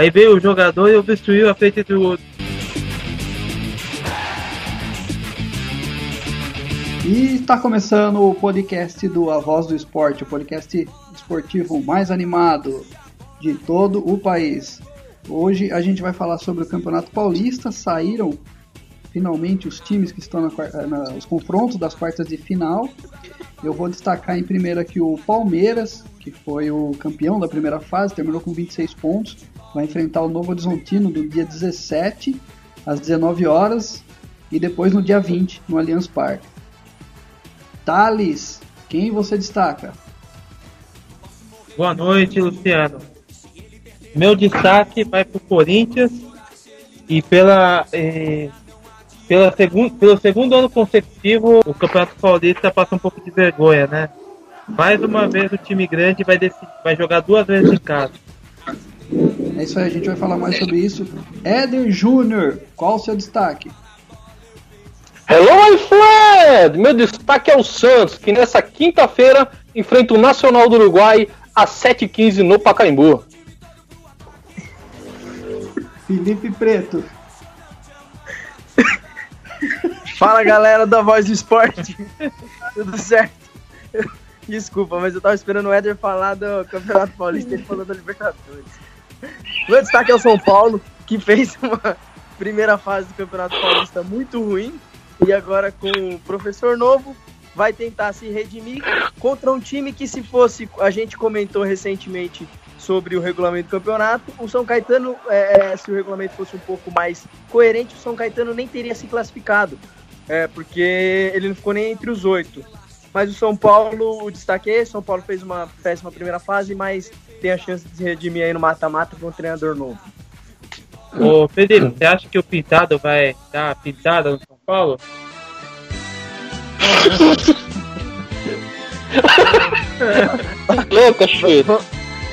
Aí veio o jogador e obstruiu a frente do. E está começando o podcast do A Voz do Esporte, o podcast esportivo mais animado de todo o país. Hoje a gente vai falar sobre o Campeonato Paulista. Saíram finalmente os times que estão na, na, os confrontos das quartas de final. Eu vou destacar em primeiro aqui o Palmeiras, que foi o campeão da primeira fase, terminou com 26 pontos. Vai enfrentar o Novo Horizontino do dia 17 às 19 horas e depois no dia 20 no Allianz Parque. Thales, quem você destaca? Boa noite, Luciano. Meu destaque vai para o Corinthians e pela eh, pela segun, pelo segundo ano consecutivo, o Campeonato Paulista passa um pouco de vergonha, né? Mais uma vez o time grande vai, decidir, vai jogar duas vezes em casa. É isso aí, a gente vai falar mais sobre isso. Éder Júnior, qual o seu destaque? Hello, my friend! Meu destaque é o Santos, que nessa quinta-feira enfrenta o Nacional do Uruguai às 7h15 no Pacaembu. Felipe Preto. Fala galera da Voz do Esporte, tudo certo? Desculpa, mas eu tava esperando o Éder falar do Campeonato Paulista e ele falou da Libertadores. Meu destaque é o São Paulo, que fez uma primeira fase do Campeonato Paulista muito ruim e agora com o professor novo vai tentar se redimir contra um time que se fosse, a gente comentou recentemente sobre o regulamento do campeonato, o São Caetano, é, se o regulamento fosse um pouco mais coerente, o São Caetano nem teria se classificado é, porque ele não ficou nem entre os oito. Mas o São Paulo, o destaque é São Paulo fez uma péssima primeira fase, mas tem a chance de se redimir aí no mata-mata com um treinador novo. Ô, Felipe, você acha que o Pintado vai dar pintada no São Paulo? Louca, chuta.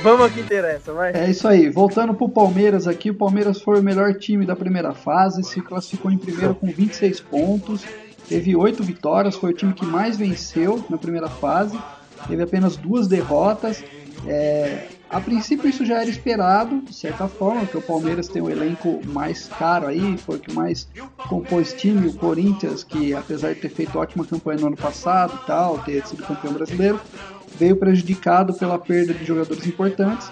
Vamos ao que interessa, vai. É isso aí. Voltando pro Palmeiras aqui, o Palmeiras foi o melhor time da primeira fase, se classificou em primeiro com 26 pontos, teve oito vitórias, foi o time que mais venceu na primeira fase, teve apenas duas derrotas. É, a princípio isso já era esperado, de certa forma, porque o Palmeiras tem o um elenco mais caro aí, foi o que mais compôs time, o Corinthians, que apesar de ter feito ótima campanha no ano passado e tal, ter sido campeão brasileiro, veio prejudicado pela perda de jogadores importantes.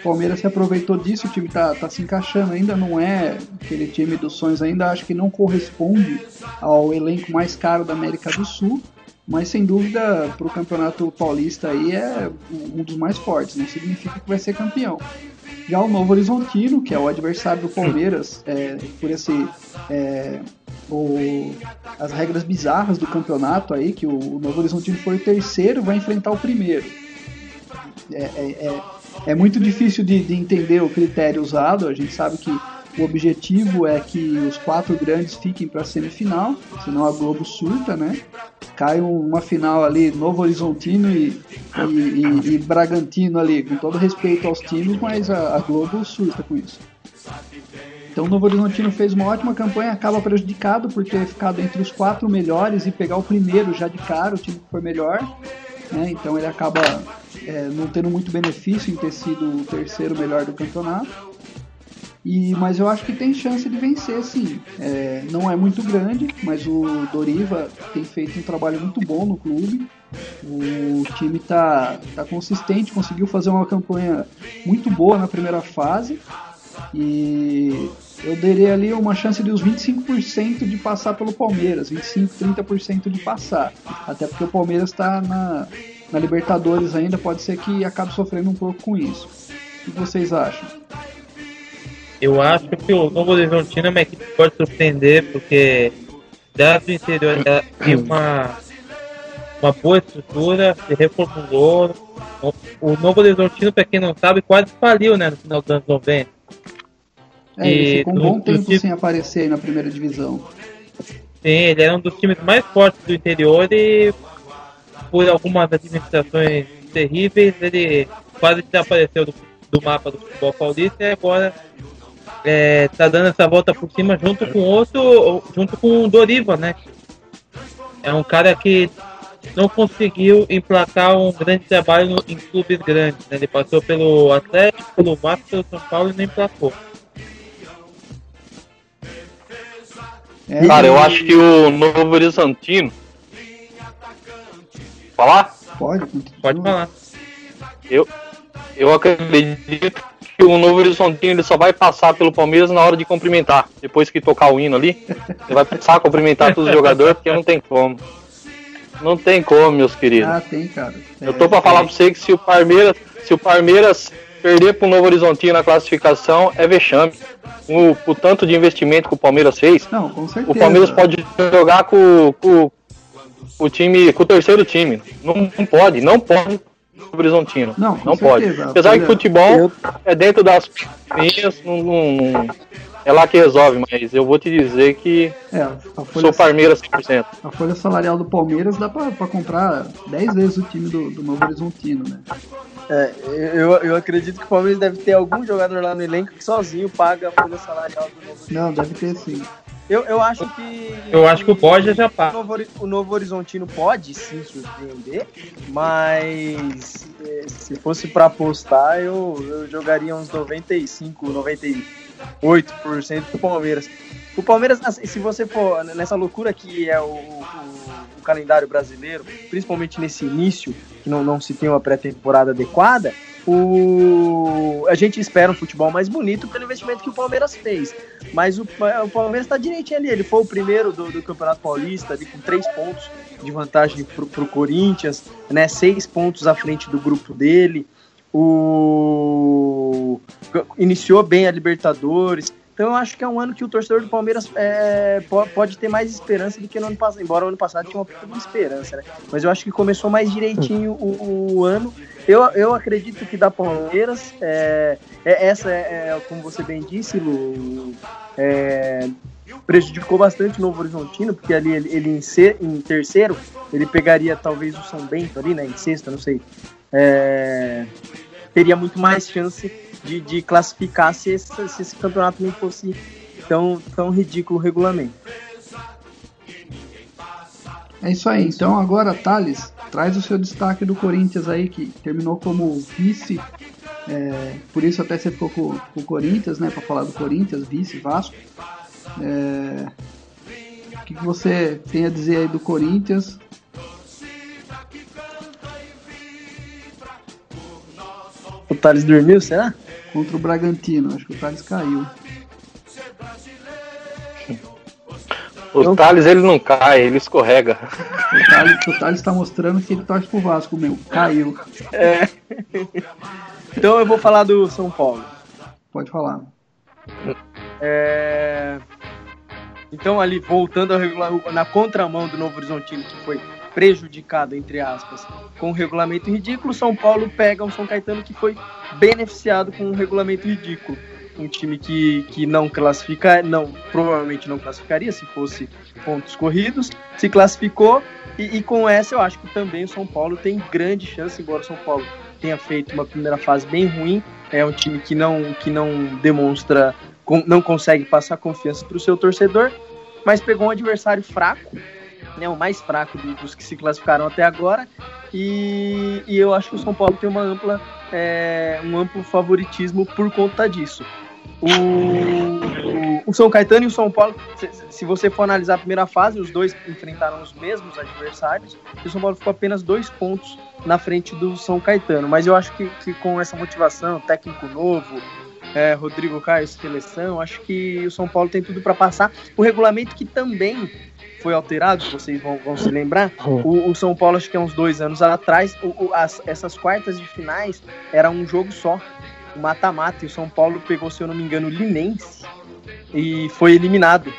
O Palmeiras se aproveitou disso, o time está tá se encaixando, ainda não é aquele time dos sonhos, ainda acho que não corresponde ao elenco mais caro da América do Sul, mas sem dúvida para o Campeonato Paulista aí é um dos mais fortes, não significa que vai ser campeão. Já o Novo Horizontino, que é o adversário do Palmeiras, é, por esse é, o, as regras bizarras do campeonato aí, que o, o Novo Horizontino foi o terceiro, vai enfrentar o primeiro. É, é, é, é muito difícil de, de, entender o critério usado, a gente sabe que o objetivo é que os quatro grandes fiquem para a semifinal, senão a Globo surta, né? Cai uma final ali, Novo Horizontino e, e, e, e Bragantino ali, com todo respeito aos times, mas a, a Globo surta com isso. Então o Novo Horizontino fez uma ótima campanha, acaba prejudicado por ter ficado entre os quatro melhores e pegar o primeiro já de cara, o time que foi melhor. Né? Então ele acaba é, não tendo muito benefício em ter sido o terceiro melhor do campeonato. E, mas eu acho que tem chance de vencer, sim. É, não é muito grande, mas o Doriva tem feito um trabalho muito bom no clube. O time está tá consistente, conseguiu fazer uma campanha muito boa na primeira fase. E eu daria ali uma chance de uns 25% de passar pelo Palmeiras, 25, 30% de passar. Até porque o Palmeiras está na, na Libertadores ainda, pode ser que acabe sofrendo um pouco com isso. O que vocês acham? Eu acho que o Novo Horizontino é uma equipe que pode surpreender, porque dado do interior tem uma, uma boa estrutura, se reformulou. O Novo Horizontino, para quem não sabe, quase faliu né, no final dos anos 90. É, ele ficou um bom tempo time... sem aparecer aí na primeira divisão. Sim, ele era um dos times mais fortes do interior e por algumas administrações terríveis ele quase desapareceu do, do mapa do futebol paulista e agora é, tá dando essa volta por cima junto com outro, junto com o Doriva, né? É um cara que não conseguiu emplacar um grande trabalho em clubes grandes. Né? Ele passou pelo Atlético, pelo Vasco, pelo São Paulo e não emplacou. É, Cara, eu acho que o Novo Horizontino. Falar? Pode, pode falar. Eu, eu acredito que o Novo Horizontino ele só vai passar pelo Palmeiras na hora de cumprimentar. Depois que tocar o hino ali, ele vai passar a cumprimentar todos os jogadores, porque não tem como. Não tem como, meus queridos. Ah, tem, cara. É, eu tô pra falar pra você que se o Palmeiras, se o Palmeiras perder pro Novo Horizontino na classificação, é vexame. O, o tanto de investimento que o Palmeiras fez. Não, com certeza. O Palmeiras pode jogar com, com, com o time, com o terceiro time. Não, não pode, não pode Horizontino. Não, não pode. Apesar que futebol eu... é dentro das linhas, não, não, é lá que resolve, mas eu vou te dizer que é, folha, sou Palmeiras 100%. A folha salarial do Palmeiras dá pra, pra comprar 10 vezes o time do, do Novo Horizontino, né? É, eu, eu acredito que o Palmeiras deve ter algum jogador lá no elenco que sozinho paga a folha salarial do Novo Horizontino. Não, deve ter sim. Eu, eu acho que. Eu acho que o Borja já passa. O Novo, o Novo Horizontino pode sim surpreender, mas eh, se fosse para apostar, eu, eu jogaria uns 95, 98% pro Palmeiras. O Palmeiras, assim, se você for nessa loucura que é o, o, o calendário brasileiro, principalmente nesse início, que não, não se tem uma pré-temporada adequada, o... A gente espera um futebol mais bonito pelo investimento que o Palmeiras fez. Mas o, o Palmeiras está direitinho ali. Ele foi o primeiro do, do Campeonato Paulista, ali, com três pontos de vantagem para o Corinthians, né? Seis pontos à frente do grupo dele. O... Iniciou bem a Libertadores. Então eu acho que é um ano que o torcedor do Palmeiras é, pode ter mais esperança do que no ano passado, embora o ano passado tinha uma de esperança, né? Mas eu acho que começou mais direitinho o, o ano eu, eu acredito que da Palmeiras, é, é essa é, é, como você bem disse, Lu, é, prejudicou bastante o Novo Horizontino, porque ali ele, ele em, ser, em, terceiro, ele pegaria talvez o São Bento ali, né, em sexta, não sei. É, teria muito mais chance de, de classificar se esse, se esse campeonato não fosse tão, tão ridículo o regulamento. É isso aí. Então agora, Thales, traz o seu destaque do Corinthians aí, que terminou como vice. É, por isso até você ficou com, com o Corinthians, né? Para falar do Corinthians, vice Vasco. É, o que, que você tem a dizer aí do Corinthians? O Thales dormiu, será? Contra o Bragantino, acho que o Thales caiu. O eu... Thales ele não cai, ele escorrega. O Thales, o Thales tá mostrando que ele torce pro Vasco, meu. Caiu. É. Então eu vou falar do São Paulo. Pode falar. É... Então ali, voltando ao regular, na contramão do Novo Horizontino, que foi prejudicado, entre aspas, com o regulamento ridículo, São Paulo pega um São Caetano que foi beneficiado com um regulamento ridículo um time que, que não classifica, não, provavelmente não classificaria se fosse pontos corridos, se classificou e, e, com essa eu acho que também o São Paulo tem grande chance, embora o São Paulo tenha feito uma primeira fase bem ruim, é um time que não, que não demonstra, não consegue passar confiança para o seu torcedor, mas pegou um adversário fraco, né, o mais fraco dos que se classificaram até agora, e, e eu acho que o São Paulo tem uma ampla, é, um amplo favoritismo por conta disso. O, o, o, São Caetano e o São Paulo, se, se, você for analisar a primeira fase, os dois enfrentaram os mesmos adversários e o São Paulo ficou apenas dois pontos na frente do São Caetano. Mas eu acho que, que com essa motivação, técnico novo, é, Rodrigo Caio, seleção, acho que o São Paulo tem tudo para passar. O regulamento que também foi alterado, vocês vão, vão se lembrar. O, o, São Paulo, acho que há uns dois anos atrás, o, as, essas quartas de finais era um jogo só mata-mata, e o São Paulo pegou, se eu não me engano, o Linense e foi eliminado.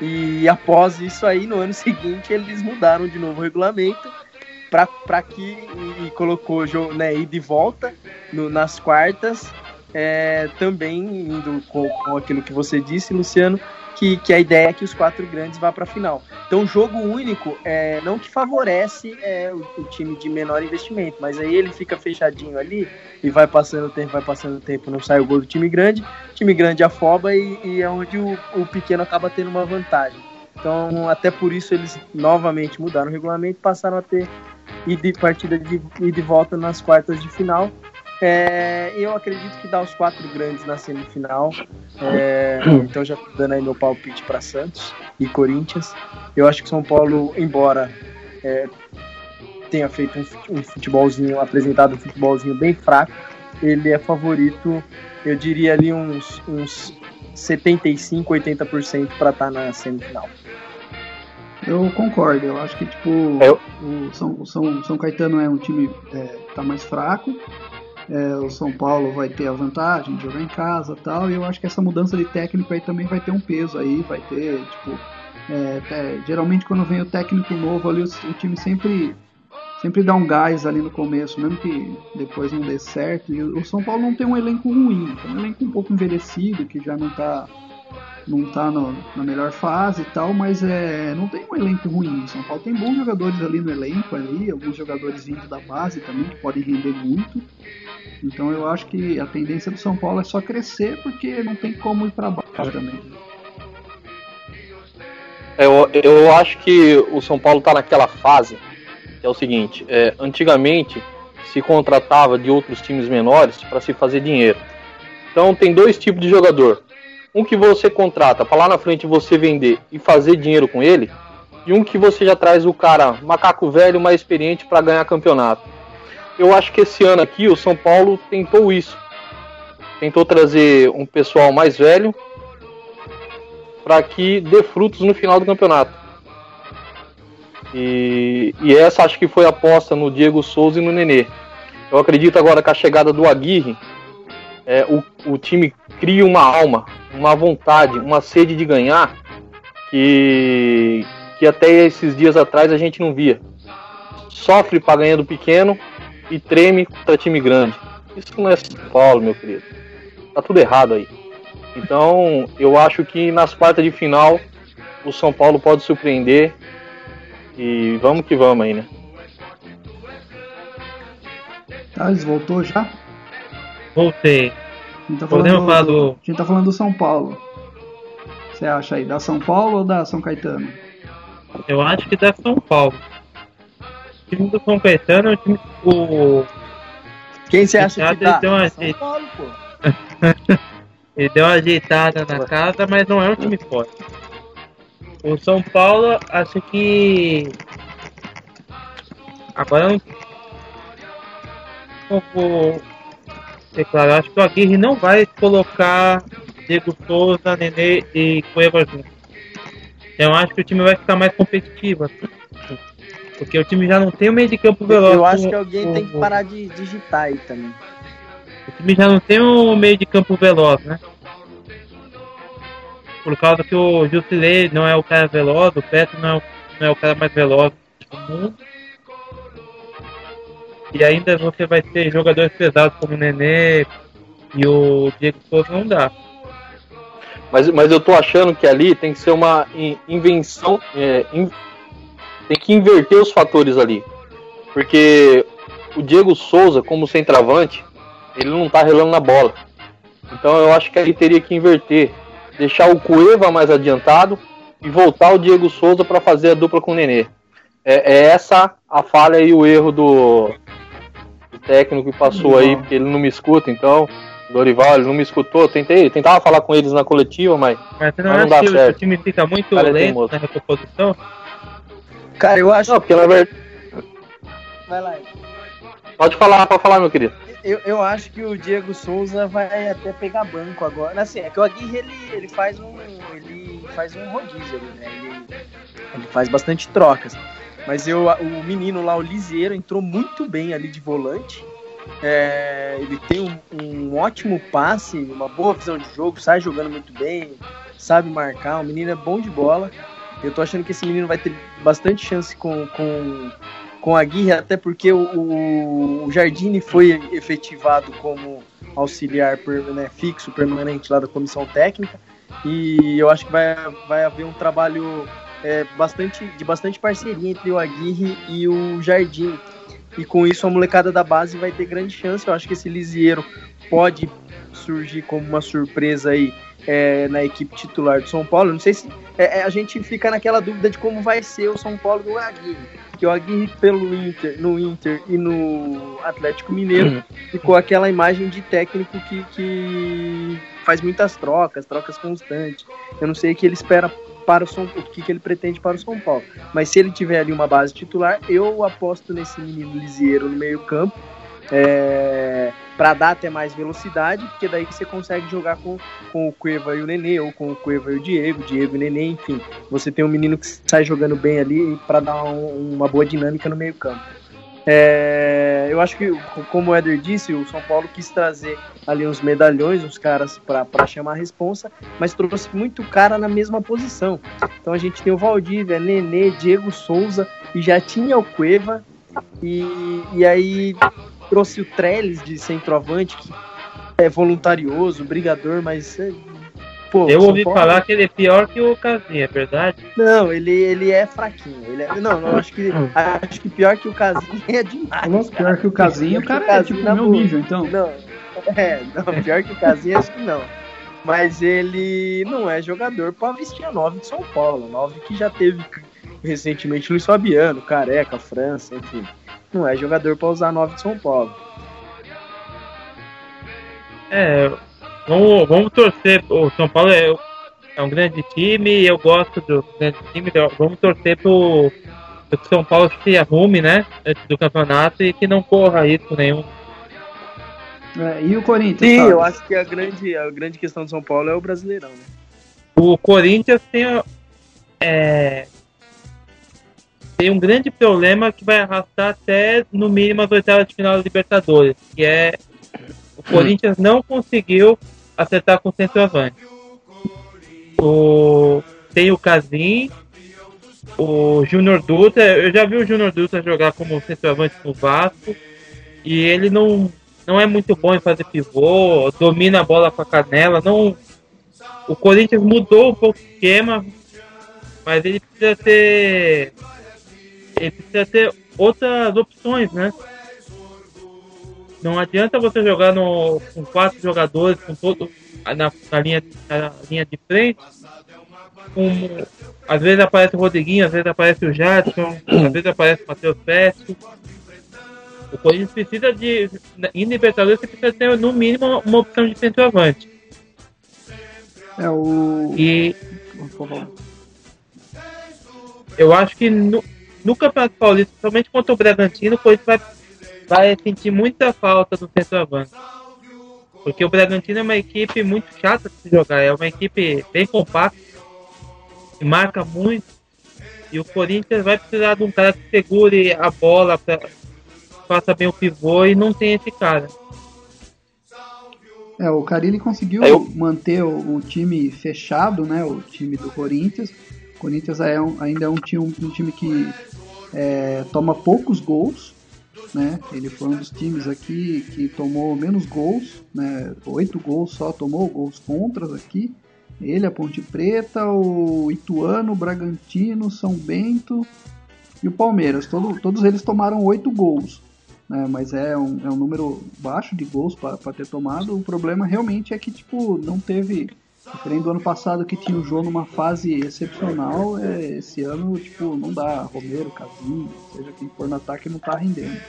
E após isso aí, no ano seguinte, eles mudaram de novo o regulamento para que e, colocou né, e volta no, nas quartas, é, também indo com, com aquilo que você disse, Luciano, que, que a ideia é que os quatro grandes vá para a final. Então, jogo único é não que favorece é, o, o, time de menor investimento, mas aí ele fica fechadinho ali e vai passando o tempo, vai passando o tempo, não sai o gol do time grande, time grande afoba e, e é onde o, o pequeno acaba tendo uma vantagem. Então, até por isso eles novamente mudaram o regulamento passaram a ter e partida de e volta nas quartas de final. É, eu acredito que dá os quatro grandes na semifinal. É, então já dando aí meu palpite para Santos e Corinthians. Eu acho que São Paulo, embora é, tenha feito um, futebolzinho, apresentado um futebolzinho bem fraco, ele é favorito, eu diria ali uns, uns 75, 80% para estar na semifinal. Eu concordo, eu acho que tipo eu... o São, São, São Caetano é um time é, tá mais fraco, é, o São Paulo vai ter a vantagem de jogar em casa tal, e eu acho que essa mudança de técnico aí também vai ter um peso aí, vai ter, tipo, é, geralmente quando vem o técnico novo ali, o, o, time sempre sempre dá um gás ali no começo, mesmo que depois não dê certo. E o São Paulo não tem um elenco ruim, tem um elenco um pouco envelhecido, que já não está não tá no, na melhor fase e tal, mas é, não tem um elenco ruim. São Paulo tem bons jogadores ali no elenco, ali, alguns jogadores vindo da base também, que podem render muito. Então eu acho que a tendência do São Paulo é só crescer, porque não tem como ir para baixo também. Eu, eu acho que o São Paulo está naquela fase que é o seguinte: é, antigamente se contratava de outros times menores para se fazer dinheiro. Então tem dois tipos de jogador: um que você contrata para lá na frente você vender e fazer dinheiro com ele, e um que você já traz o cara macaco velho mais experiente para ganhar campeonato. Eu acho que esse ano aqui o São Paulo tentou isso. Tentou trazer um pessoal mais velho para que dê frutos no final do campeonato. E, e, essa acho que foi a aposta no Diego Souza e no Nenê. Eu acredito agora que a chegada do Aguirre, é, o, o time cria uma alma, uma vontade, uma sede de ganhar que, que até esses dias atrás a gente não via. Sofre para ganhar do pequeno e treme contra time grande. Isso não é São Paulo, meu querido. Tá tudo errado aí. Então, eu acho que nas quartas de final o São Paulo pode surpreender. E vamos que vamos aí, né? Thales, voltou já? Voltei. A gente, tá falando, falar do... a gente tá falando do São Paulo. Você acha aí, da São Paulo ou da São Caetano? Eu acho que da São Paulo. O time do São Caetano é o time do. Quem você acha que dá? São Paulo, pô. Ele deu uma ajeitada na casa, mas não é um time forte. O São Paulo, acho que. Agora eu não vou claro, Acho que o Aguirre não vai colocar Diego Souza, Nenê e Cueva juntos. Então acho que o time vai ficar mais competitivo. Assim. Porque o time já não tem o meio de campo veloz. Eu acho que alguém tem que parar de digitar aí também. O time já não tem o meio de campo veloz, né? Por causa que o Jusilei não é o cara veloz, o Petro não é o, não é o cara mais veloz do mundo. E ainda você vai ter jogadores pesados como o Nenê e o Diego Souza não dá. Mas, mas eu tô achando que ali tem que ser uma invenção, é, in, tem que inverter os fatores ali. Porque o Diego Souza, como centroavante, ele não tá relando na bola. Então eu acho que aí teria que inverter. Deixar o Cueva mais adiantado e voltar o Diego Souza para fazer a dupla com o Nenê. É, é, essa a falha e o erro do, do técnico que passou aí, porque ele não me escuta, então. Dorival, ele não me escutou. Tentei, tentava falar com eles na coletiva, mas, mas, não, mas não dá certo. o time fica muito lento na recomposição? Cara, eu acho. Não, porque na verdade. Vai lá. Pode falar, pode falar, meu querido. Eu, eu acho que o Diego Souza vai até pegar banco agora. Assim, é que o Aguirre ele, ele faz um. ele faz um rodízio ali, né? Ele, ele faz bastante trocas. Mas eu, o menino lá, o Lisieiro, entrou muito bem ali de volante. É, ele tem um, um, ótimo passe, uma boa visão de jogo, sai jogando muito bem, sabe marcar. O menino é bom de bola. Eu tô achando que esse menino vai ter bastante chance com, com, com a Aguirre, até porque o, o, o Jardine foi efetivado como auxiliar né, fixo, permanente lá da comissão técnica. E eu acho que vai, vai haver um trabalho é, bastante, de bastante parceria entre o Aguirre e o Jardim. E com isso a molecada da base vai ter grande chance. Eu acho que esse Lisieiro pode surgir como uma surpresa aí é, na equipe titular do São Paulo. Não sei se é, é, a gente fica naquela dúvida de como vai ser o São Paulo do Aguirre. Que o Aguirre pelo Inter, no Inter e no Atlético Mineiro uhum. ficou aquela imagem de técnico que, que faz muitas trocas, trocas constantes. Eu não sei o que ele espera para o São o que, que ele pretende para o São Paulo. Mas se ele tiver ali uma base titular, eu aposto nesse menino Lisieiro no meio-campo. É, para dar até mais velocidade, porque daí você consegue jogar com, com o Cueva e o Nenê, ou com o Cueva e o Diego, Diego e Nenê, enfim. Você tem um menino que sai jogando bem ali para dar um, uma boa dinâmica no meio-campo. É, eu acho que, como o Éder disse, o São Paulo quis trazer ali uns medalhões, uns caras para chamar a responsa, mas trouxe muito cara na mesma posição. Então a gente tem o Valdívia, Nenê, Diego Souza, e já tinha o Cueva, e, e aí trouxe o Trellis de centroavante, que é voluntarioso, brigador, mas. Pô, eu ouvi Paulo... falar que ele é pior que o Casinha, é verdade? Não, ele, ele é fraquinho. Ele é... Não, não, acho que, acho que pior que o Casinha é demais. Nossa, pior que o Casinha, o cara é tipo o meu nível, então. Não, é, não, pior que o Casinha, acho que não. Mas ele não é jogador para vestir a 9 de São Paulo. 9 que já teve recentemente Luiz Fabiano, Careca, França, enfim não é jogador para usar 9 de São Paulo. É, vamos, vamos torcer. O São Paulo é, é um grande time, eu gosto do grande time. Então vamos torcer pro, que o São Paulo se arrume, né? Antes do campeonato e que não corra risco nenhum. É, e o Corinthians? Sim, sabe? eu acho que a grande, a grande questão do São Paulo é o Brasileirão, né? O Corinthians tem é, tem um grande problema que vai arrastar até no mínimo as oitavas de final da Libertadores, que é o Corinthians não conseguiu acertar com o centroavante. O, tem o Casim, o Júnior Dutra, eu já vi o Júnior Dutra jogar como centroavante no Vasco e ele não, não é muito bom em fazer pivô, domina a bola com a canela, não o Corinthians mudou um pouco o esquema, mas ele precisa ter ele precisa ter outras opções, né? Não adianta você jogar no, com quatro jogadores, com todo na, na linha, na linha de frente. Com, às vezes aparece o Rodriguinho, às vezes aparece o Jadson, às vezes aparece o Matheus Pesto. O Corinthians precisa de. Em Libertadores você precisa ter no mínimo uma opção de centroavante. É o. E. Eu acho que no, no Campeonato Paulista, somente contra o Bragantino, o Corinthians vai, vai sentir muita falta do centroavante. Porque o Bragantino é uma equipe muito chata de se jogar, é uma equipe bem compacta, que marca muito. E o Corinthians vai precisar de um cara que segure a bola, pra, faça bem o pivô e não tem esse cara. É, o Carilli conseguiu Eu... manter o, o, time fechado, né? O time do Corinthians. O Corinthians é um, ainda é um time, um time que é, toma poucos gols, né? Ele foi um dos times aqui que tomou menos gols, né? Oito gols só tomou gols contras aqui. Ele, a Ponte Preta, o Ituano, o Bragantino, São Bento e o Palmeiras. Todo, todos eles tomaram oito gols. Né? Mas é um, é um número baixo de gols para ter tomado. O problema realmente é que tipo, não teve Diferente do ano passado que tinha o João numa fase excepcional, é, esse ano, tipo, não dá. Romero, Casinho, seja quem for no ataque, não tá rendendo.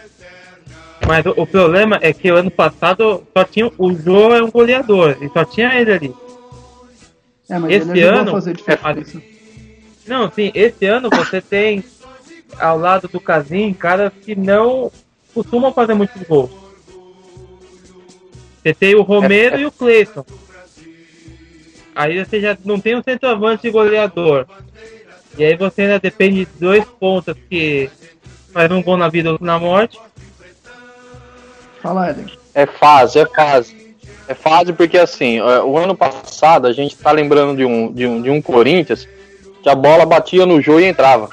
Mas o, o, problema é que o ano passado só tinha. O João é um goleador, e só tinha ele ali. É, mas esse ano. fazer diferença. É, não, sim, esse ano você tem ao lado do Casinho caras que não costumam fazer muitos gols. Você tem o Romero é, é. e o Cleiton Aí você já não tem um centroavante goleador. E aí você ainda depende de dois pontas que faz um gol na vida ou na morte. Fala, Eden. É fase, é fase. É fase porque assim, é, o ano passado a gente tá lembrando de um, de um, de um Corinthians que a bola batia no jogo e entrava.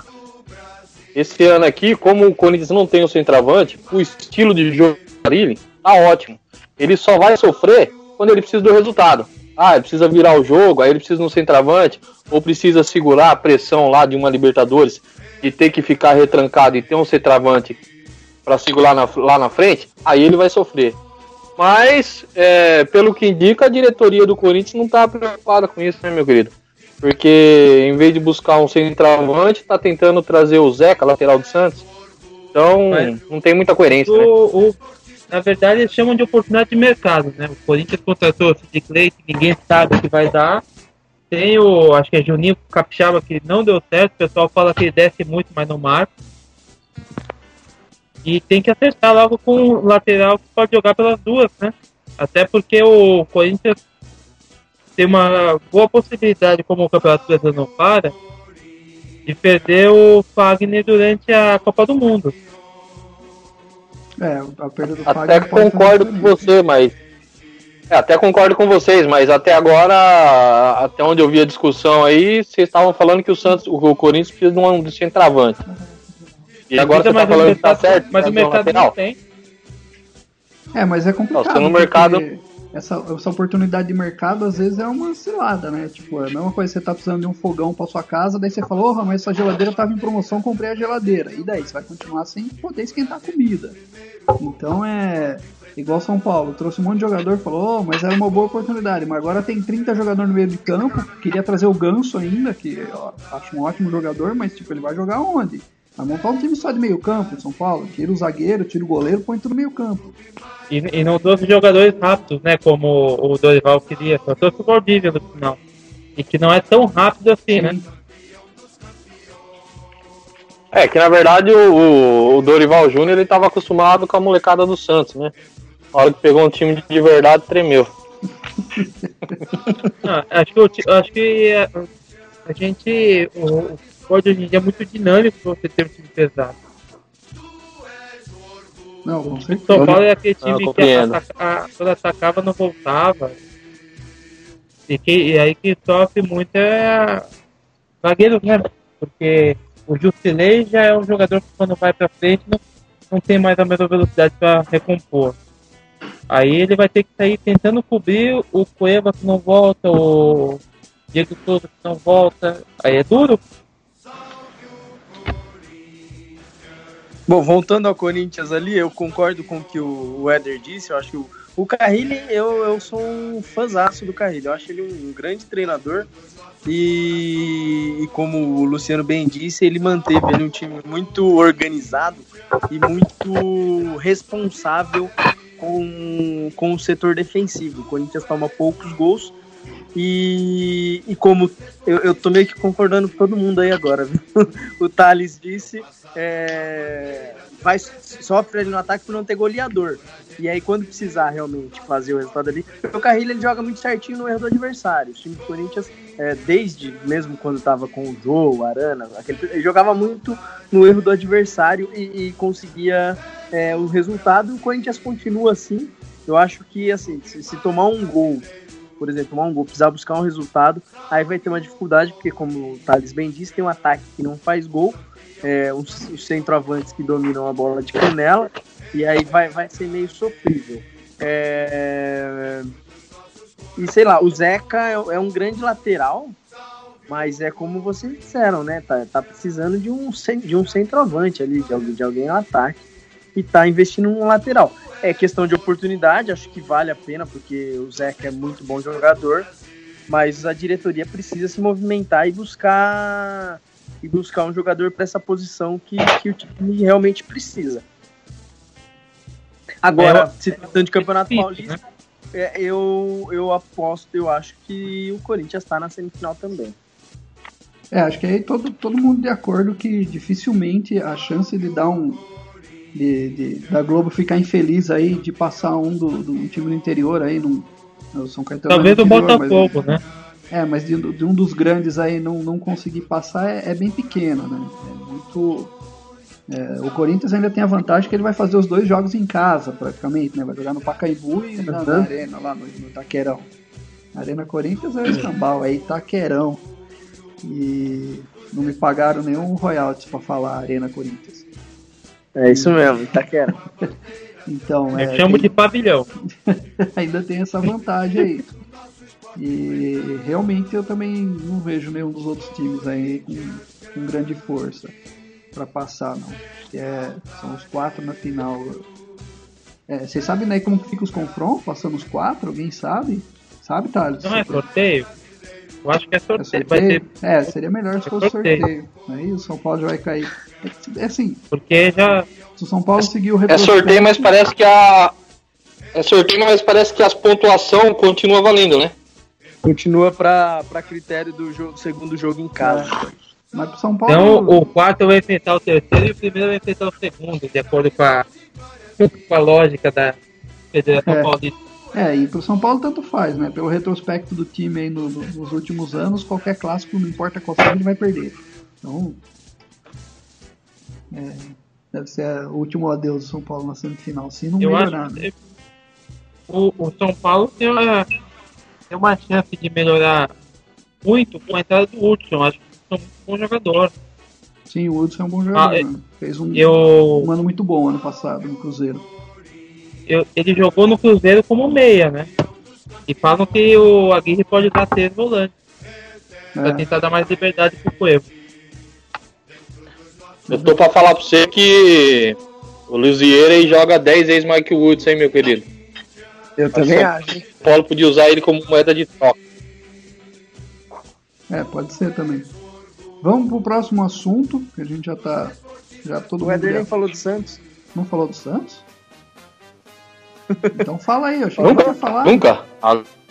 Esse ano aqui, como o Corinthians não tem o centroavante, o estilo de jogo dele tá ótimo. Ele só vai sofrer quando ele precisa do resultado. Ah, ele precisa virar o jogo, aí ele precisa no centroavante, ou precisa segurar a pressão lá de uma Libertadores e ter que ficar retrancado e ter um centroavante para segurar na, lá na frente, aí ele vai sofrer. Mas, é, pelo que indica, a diretoria do Corinthians não está preocupada com isso, né, meu querido? Porque em vez de buscar um centroavante, está tentando trazer o Zeca, lateral do Santos. Então, Mas, não tem muita coerência. O, né? o, na verdade, eles chamam de oportunidade de mercado, né? O Corinthians contratou o Sid Clay, ninguém sabe o que vai dar. Tem o, acho que é Juninho Capixaba, que não deu certo. O pessoal fala que ele desce muito, mas não marca. E tem que acertar logo com o lateral que pode jogar pelas duas, né? Até porque o Corinthians tem uma boa possibilidade, como o Campeonato Brasileiro não para, de perder o Fagner durante a Copa do Mundo. É, a perda do Até concordo com você, mas. É, até concordo com vocês, mas até agora, até onde eu vi a discussão aí, vocês estavam falando que o Santos, o Corinthians precisa de um centroavante. E agora você tá falando que tá certo, mas o mercado não tem. É, mas é complicado. no mercado essa, essa oportunidade de mercado às vezes é uma cilada, né? Tipo, é a mesma coisa, você tá precisando de um fogão pra sua casa, daí você fala, oh, mas essa geladeira tava em promoção, comprei a geladeira. E daí? Você vai continuar sem poder esquentar comida. Então é. Igual São Paulo, trouxe um monte de jogador falou, oh, mas era uma boa oportunidade, mas agora tem 30 jogadores no meio de campo, queria trazer o Ganso ainda, que ó, acho um ótimo jogador, mas tipo, ele vai jogar onde? Vai montar um time só de meio campo em São Paulo, tira o zagueiro, tira o goleiro, põe tudo no meio campo. E, e não trouxe jogadores rápidos, né? Como o Dorival queria, só trouxe o Valdívia no final. E que não é tão rápido assim, né? Sim. né? É, que na verdade o, o Dorival Júnior ele estava acostumado com a molecada do Santos, né? Na hora que pegou um time de verdade, tremeu. ah, acho que, acho que a, a gente. O, esporte hoje em dia é muito dinâmico você ter um time pesado. Não, o time São Paulo é aquele time que ataca, quando atacava não voltava. E, que, e aí que sofre muito é zagueiro, né? Porque o Jusilei já é um jogador que quando vai pra frente não, não tem mais a mesma velocidade para recompor. Aí ele vai ter que sair tentando cobrir o Cueva que não volta, o Diego Souza que não volta. Aí é duro. Bom, voltando ao Corinthians ali, eu concordo com o que o Éder disse. Eu acho que o, o Carrilli, eu, eu sou um fãzaço do Carrilli. Eu acho ele um grande treinador. E, e, como o Luciano bem disse, ele manteve ali um time muito organizado e muito responsável com, com o setor defensivo. O Corinthians toma poucos gols e, e como eu, eu tô meio que concordando com todo mundo aí agora, viu? o Thales disse, é, vai, sofre ali no ataque por não ter goleador. E aí, quando precisar realmente fazer o resultado ali, o Carrilho ele joga muito certinho no erro do adversário. O time do Corinthians, é, desde mesmo quando tava com o Jô, o Arana, aquele, ele jogava muito no erro do adversário e, e conseguia é, o resultado. O Corinthians continua assim. Eu acho que, assim, se, se tomar um gol por exemplo, tomar um gol, precisar buscar um resultado, aí vai ter uma dificuldade, porque como o Thales bem disse, tem um ataque que não faz gol, é, os, os centroavantes que dominam a bola de canela, e aí vai, vai ser meio sofrível. É... E sei lá, o Zeca é, é, um grande lateral, mas é como vocês disseram, né? Tá, tá precisando de um, de um centroavante ali, de alguém, de alguém no ataque, e tá investindo num lateral. É questão de oportunidade, acho que vale a pena, porque o Zeca é muito bom jogador, mas a diretoria precisa se movimentar e buscar e buscar um jogador para essa posição que, que o time realmente precisa. Agora, é, se tratando de Campeonato é Paulista, né? é, eu, eu aposto, eu acho que o Corinthians está na semifinal também. É, acho que aí todo, todo mundo de acordo que dificilmente a chance de dar um, de, de, da Globo ficar infeliz aí de passar um do, do um time do interior aí no, no São Caetano. Talvez o Botafogo, mas, né? É, mas de, de, um dos grandes aí não, não conseguir passar é, é bem pequeno, né? É muito. É, o Corinthians ainda tem a vantagem que ele vai fazer os dois jogos em casa, praticamente, né? Vai jogar no Pacaembu e na, na Arena, lá no, no Itaquerão. A Arena Corinthians é o escambau, é Itaquerão. E não me pagaram nenhum royalties para falar Arena Corinthians. É isso mesmo, Itaquera. então, é, Eu chamo tem... de pavilhão. Ainda tem essa vantagem aí. E realmente eu também não vejo nenhum dos outros times aí com, com grande força para passar, não. É, são os quatro na final. É, vocês sabem daí como fica os confrontos, passando os quatro? Alguém sabe? Sabe, Thales? Não é sorteio? Eu acho que é sorteio. É, sorteio? Ter... é seria melhor se é fosse sorteio. sorteio. Aí o São Paulo já vai cair. É assim. Porque já. Se o São Paulo seguir o É sorteio, mas parece que a. É sorteio, mas parece que as pontuação continua valendo, né? Continua para critério do, jogo, do segundo jogo em casa. É. Mas pro São Paulo. Então o quarto vai enfrentar o terceiro e o primeiro vai enfrentar o segundo, de acordo com a, com a lógica da Federação é. Paulista. É, e pro São Paulo tanto faz, né? Pelo retrospecto do time aí no, no, nos últimos anos, qualquer clássico, não importa qual seja, ele vai perder. Então. É, deve ser o último adeus do São Paulo na semifinal, se não Eu melhorar. Acho né? o, o São Paulo tem uma, tem uma chance de melhorar muito com a entrada do Hudson. Acho que é um bom jogador. Sim, o Hudson é um bom jogador. Ah, né? Fez um, eu... um ano muito bom ano passado no Cruzeiro eu, ele jogou no Cruzeiro como meia, né? E falam que o Aguirre pode dar três volantes. É. Pra tentar dar mais liberdade pro Cuevo. Eu tô pra falar pra você que o Luzier joga 10 vezes mais que o Woods, hein, meu querido? Eu Mas também acho. O Paulo podia usar ele como moeda de troca. É, pode ser também. Vamos pro próximo assunto, que a gente já tá. Já todo o Eder nem falou do Santos. Não falou do Santos? Então fala aí, eu achei nunca, que ia falar. Nunca.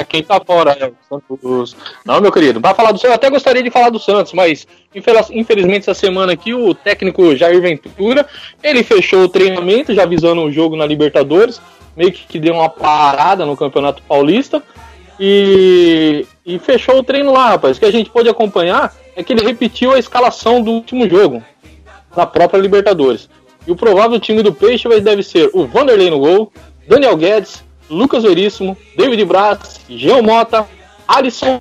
Quem tá fora é o Santos. Não, meu querido, vai falar do Santos. Eu até gostaria de falar do Santos, mas infelizmente essa semana aqui o técnico Jair Ventura, ele fechou o treinamento, já visando o jogo na Libertadores, meio que deu uma parada no Campeonato Paulista. E, e fechou o treino lá, rapaz. O que a gente pode acompanhar é que ele repetiu a escalação do último jogo, na própria Libertadores. E o provável time do Peixe vai, deve ser o Vanderlei no gol, Daniel Guedes, Lucas Veríssimo, David Braz, Jean Mota, Alisson,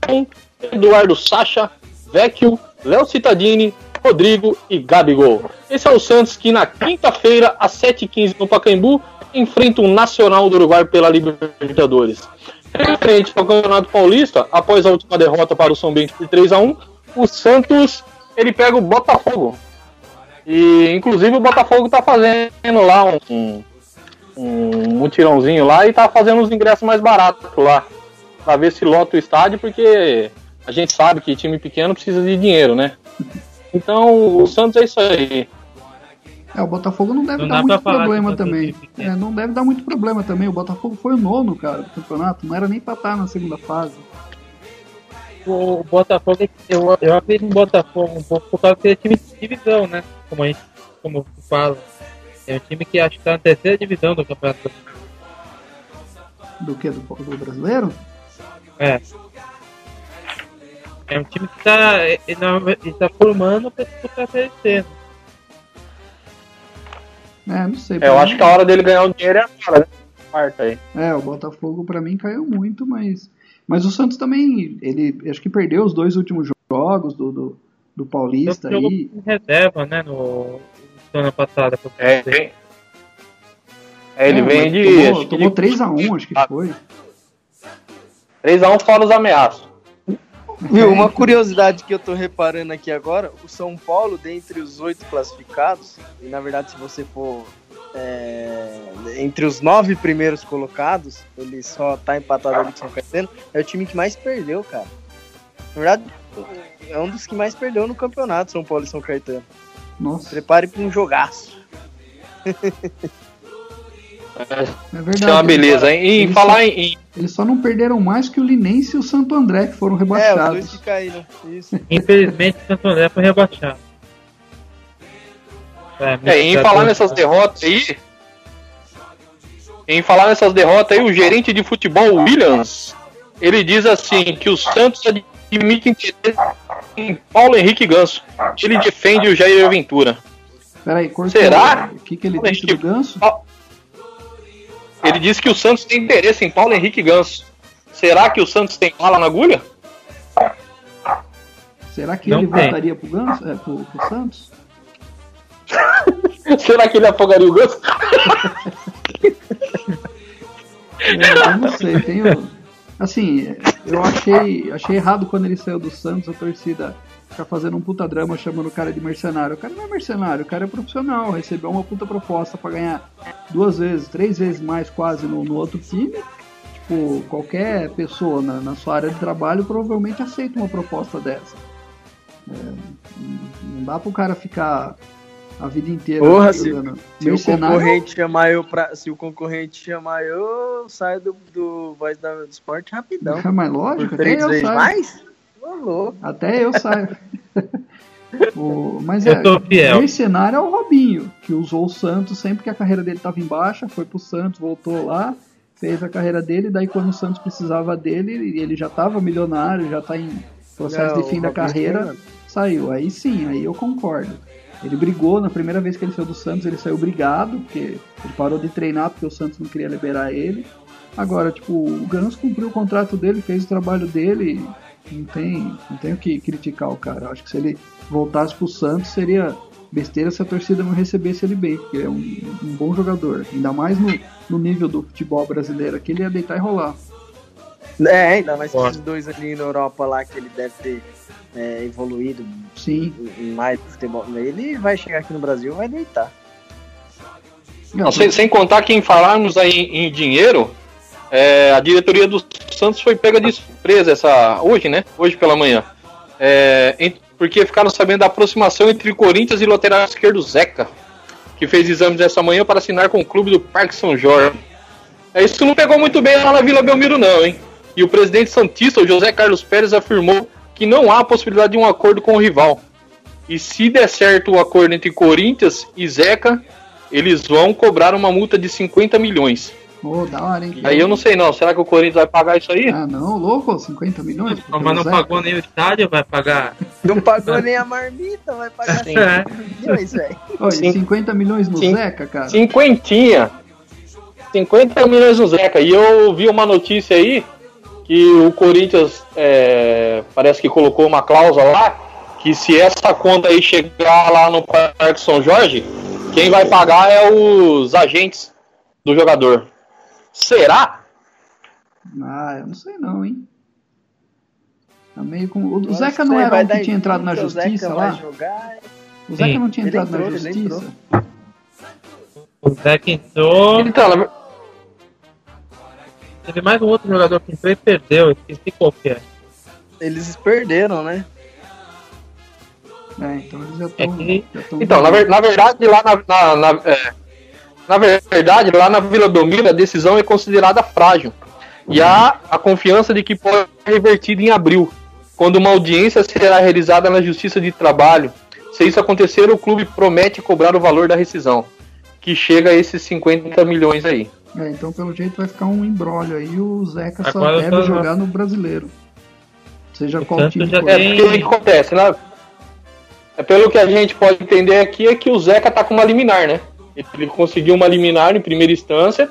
Eduardo Sacha, Vecchio, Léo Cittadini, Rodrigo e Gabigol. Esse é o Santos que na quinta-feira, às 7h15 no Pacaembu, enfrenta o Nacional do Uruguai pela Libertadores. Referente ao Campeonato Paulista, após a última derrota para o São Bento por 3 a 1 o Santos ele pega o Botafogo. E inclusive o Botafogo está fazendo lá um, um mutirãozinho lá e tá fazendo os ingressos mais baratos lá. Pra ver se lota o estádio, porque a gente sabe que time pequeno precisa de dinheiro, né? Então o Santos é isso aí. É, o Botafogo não deve não dar muito problema também. É, não deve dar muito problema também. O Botafogo foi o nono, cara, do campeonato. Não era nem pra estar na segunda fase. O Botafogo, eu, eu acredito no Botafogo um pouco por causa que é time de divisão, né? Como a gente como fala. É um time que acho que está na terceira divisão do campeonato. Do que? Do, do brasileiro? É. É um time que está ele tá formando para disputar a Série C. Né? É, não sei. É, eu mim... acho que a hora dele ganhar o dinheiro é agora, né? Quarta aí. É, o Botafogo para mim caiu muito, mas. Mas o Santos também, ele acho que perdeu os dois últimos jogos do, do, do Paulista aí. reserva, né? No, semana passada. É, vem. É, ele é, vem de. Tomou, tomou 3x1, acho que foi. 3x1 fora os ameaços. Viu, uma curiosidade que eu tô reparando aqui agora, o São Paulo, dentre os oito classificados, e na verdade se você for é, entre os nove primeiros colocados, ele só tá empatado ali com o São Caetano, é o time que mais perdeu, cara. Na verdade, é um dos que mais perdeu no campeonato, São Paulo e São Caetano. Nossa. Prepare para um jogaço. é verdade. Isso é uma beleza, hein? E falar só, em. Eles só não perderam mais que o Linense e o Santo André, que foram rebaixados. É, os dois que caíram. Isso. Infelizmente, o Santo André foi rebaixado. É, é em falar nessas derrotas aí. Em falar nessas derrotas aí, o gerente de futebol, Williams, ele diz assim que o Santos admite interesse em Paulo Henrique Ganso. Ele defende o Jair Ventura. Peraí, cortou. Será? O que, que ele disse do Ganso? Ele disse que o Santos tem interesse em Paulo Henrique Ganso. Será que o Santos tem bala na agulha? Será que Não ele tem. voltaria pro Ganso? É, pro, pro Santos? Será que ele afogaria o Ganso? eu não sei, tenho. Assim, eu achei, achei errado quando ele saiu do Santos, a torcida ficar fazendo um puta drama chamando o cara de mercenário. O cara não é mercenário, o cara é profissional, recebeu uma puta proposta para ganhar duas vezes, três vezes mais quase no, no outro time. Tipo, qualquer pessoa na, na, sua área de trabalho provavelmente aceita uma proposta dessa. É, não dá pro cara ficar a vida inteira. Porra, se, se, o concorrente chamar eu pra, se o concorrente chamar eu, eu saio do, do Voz da, do Esporte rapidão. É mais lógico, até eu saio. Mais? Até eu saio. o, mas é, mercenário é o Robinho, que usou o Santos sempre que a carreira dele estava em baixa, foi pro Santos, voltou lá, fez a carreira dele, daí quando o Santos precisava dele, ele já estava milionário, já está em processo Não, de fim da carreira, saiu. Aí sim, aí eu concordo. Ele brigou na primeira vez que ele saiu do Santos, ele saiu brigado, porque ele parou de treinar porque o Santos não queria liberar ele. Agora, tipo, o Ganso cumpriu o contrato dele, fez o trabalho dele, não tem, não tem o que criticar o cara. Acho que se ele voltasse pro Santos seria besteira se a torcida não recebesse ele bem, porque é um, um bom jogador. Ainda mais no, no nível do futebol brasileiro aqui, ele ia deitar e rolar. É, ainda mais esses dois ali na Europa lá que ele deve ter é, evoluído Sim. mais futebol. Ele vai chegar aqui no Brasil vai deitar. Não, sem, sem contar que em falarmos aí em dinheiro, é, a diretoria do Santos foi pega de surpresa essa, hoje, né? Hoje pela manhã. É, porque ficaram sabendo da aproximação entre Corinthians e lateral esquerdo Zeca, que fez exames essa manhã para assinar com o clube do Parque São Jorge. É, isso não pegou muito bem lá na Vila Belmiro, não, hein? E o presidente Santista, o José Carlos Pérez, afirmou que não há possibilidade de um acordo com o rival. E se der certo o acordo entre Corinthians e Zeca, eles vão cobrar uma multa de 50 milhões. Oh, da hora, hein? Aí eu não sei não, será que o Corinthians vai pagar isso aí? Ah, não, louco, 50 milhões? Não, mas não Zeca. pagou nem o estádio, vai pagar. Não pagou nem a marmita, vai pagar 50 é. milhões, velho. 50 milhões no Cin Zeca, cara? Cinquentinha. 50 milhões no Zeca. E eu vi uma notícia aí que o Corinthians é, parece que colocou uma cláusula lá que se essa conta aí chegar lá no Parque São Jorge, quem vai pagar é os agentes do jogador. Será? Ah, eu não sei não, hein? Tá meio com... O Zeca não era um que tinha entrado na justiça lá? O Zeca não tinha entrado na justiça? O Zeca entrou. Então, Teve mais um outro jogador que entrou e perdeu, esqueci qual que é. Eles perderam, né? É, então eles já estão. É que... Então, na, ver, na, verdade, lá na. na, na, é, na verdade, lá na Vila Belmiro, a decisão é considerada frágil. E há a confiança de que pode ser revertida em abril, quando uma audiência será realizada na Justiça de Trabalho. Se isso acontecer, o clube promete cobrar o valor da rescisão, que chega a esses 50 milhões aí. É, então pelo jeito vai ficar um embrólio aí. O Zeca só Agora deve tô... jogar no brasileiro. Seja o qual time for. É porque o que acontece, né? É pelo que a gente pode entender aqui é que o Zeca tá com uma liminar, né? Ele conseguiu uma liminar em primeira instância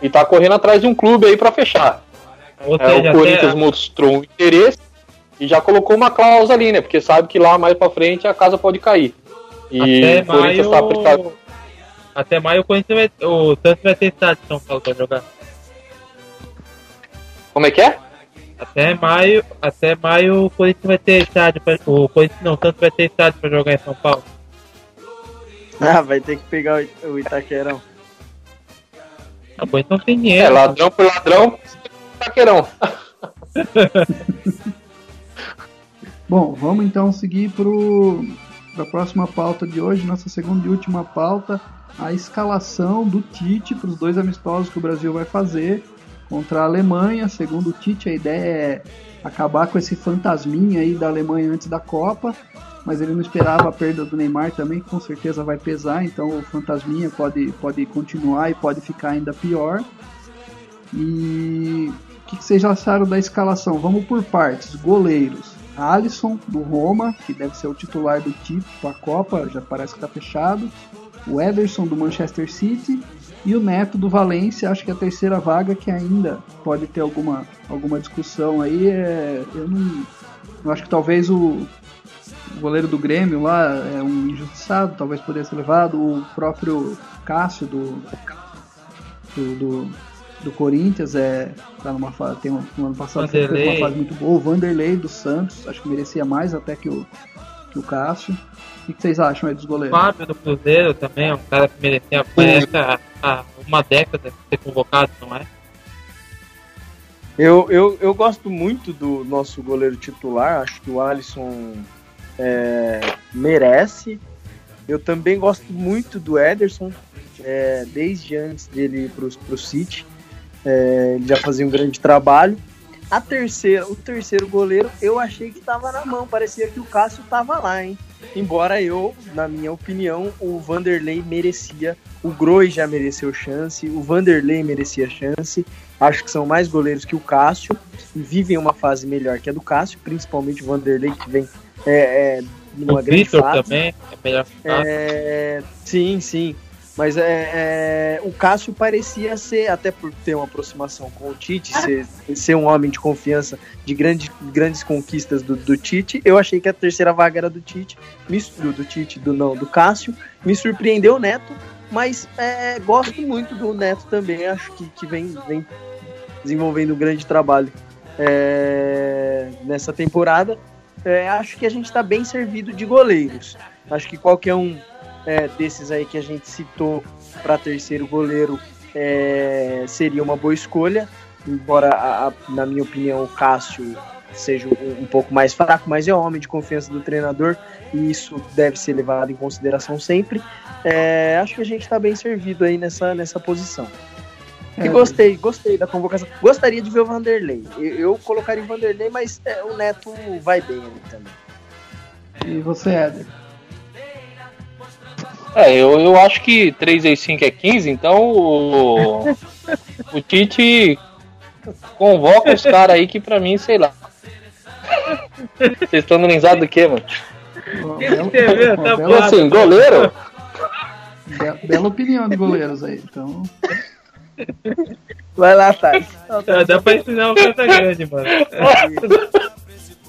e tá correndo atrás de um clube aí para fechar. É, o Corinthians até... mostrou um interesse e já colocou uma cláusula ali, né? Porque sabe que lá mais para frente a casa pode cair. E até o Corinthians maio... tá até maio o Corinthians vai, o Santos vai ter estádio de São Paulo pra jogar. Como é que é? Até maio, até maio o Corinthians vai ter estádio pra, o Corinthians não, o Santos vai ter estádio pra jogar em São Paulo. Ah, vai ter que pegar o Itaquerão. Ah, o Corinthians não tem dinheiro. É, ladrão por ladrão, Itaquerão. Bom, vamos então seguir pro para a próxima pauta de hoje, nossa segunda e última pauta, a escalação do Tite para os dois amistosos que o Brasil vai fazer contra a Alemanha. Segundo o Tite, a ideia é acabar com esse fantasminha aí da Alemanha antes da Copa, mas ele não esperava a perda do Neymar também, que com certeza vai pesar, então o fantasminha pode, pode continuar e pode ficar ainda pior. E o que, vocês acharam da escalação? Vamos por partes. Goleiros. Alisson, do Roma, que deve ser o titular do Tite para a Copa, já parece que está fechado o Ederson do Manchester City e o Neto do Valência, acho que é a terceira vaga que ainda pode ter alguma, alguma discussão aí. É, eu não. Eu acho que talvez o, o goleiro do Grêmio lá é um injustiçado, talvez pudesse ser levado. O próprio Cássio do, do, do do Corinthians, é, tá numa fase, tem um, no ano passado fez uma fase muito boa. O Vanderlei do Santos, acho que merecia mais até que o, que o Cássio. O que vocês acham aí dos goleiros? O Fábio do Cruzeiro também é um cara que merecia a, a, uma década de ser convocado, não é? Eu, eu, eu gosto muito do nosso goleiro titular, acho que o Alisson é, merece. Eu também gosto muito do Ederson, é, desde antes dele ir para o City. É, ele já fazia um grande trabalho. A terceira, o terceiro goleiro, eu achei que estava na mão, parecia que o Cássio estava lá, hein? Embora eu, na minha opinião, o Vanderlei merecia, o Groi já mereceu chance, o Vanderlei merecia chance. Acho que são mais goleiros que o Cássio e vivem uma fase melhor que a do Cássio, principalmente o Vanderlei que vem é, é, numa o grande Victor fase. também é melhor. É, sim, sim. Mas é, é, o Cássio parecia ser, até por ter uma aproximação com o Tite, ser, ser um homem de confiança de grande, grandes conquistas do, do, Tite. Eu achei que a terceira vaga era do Tite, me, do, do Tite, do não, do Cássio. Me surpreendeu o Neto, mas é, gosto muito do Neto também. Acho que, que vem, vem desenvolvendo um grande trabalho é, nessa temporada. É, acho que a gente está bem servido de goleiros. Acho que qualquer um é, desses aí que a gente citou para terceiro goleiro é, seria uma boa escolha, embora, a, a, na minha opinião, o Cássio seja um, um, pouco mais fraco, mas é homem de confiança do treinador e isso deve ser levado em consideração sempre. É, acho que a gente está bem servido aí nessa, nessa posição. E é, gostei, gostei da convocação. Gostaria de ver o Vanderlei. Eu, eu colocaria o Vanderlei, mas é, o Neto vai bem ali também. E você, Éder? É, eu, eu acho que 3 vezes 5 é 15, então o, o Tite convoca os caras aí que pra mim, sei lá. Vocês estão dando do quê, mano? Bela, assim, goleiro? Bela, bela opinião de goleiros aí, então. Vai lá, Thais. Dá, dá pra ensinar o Casagrande, mano.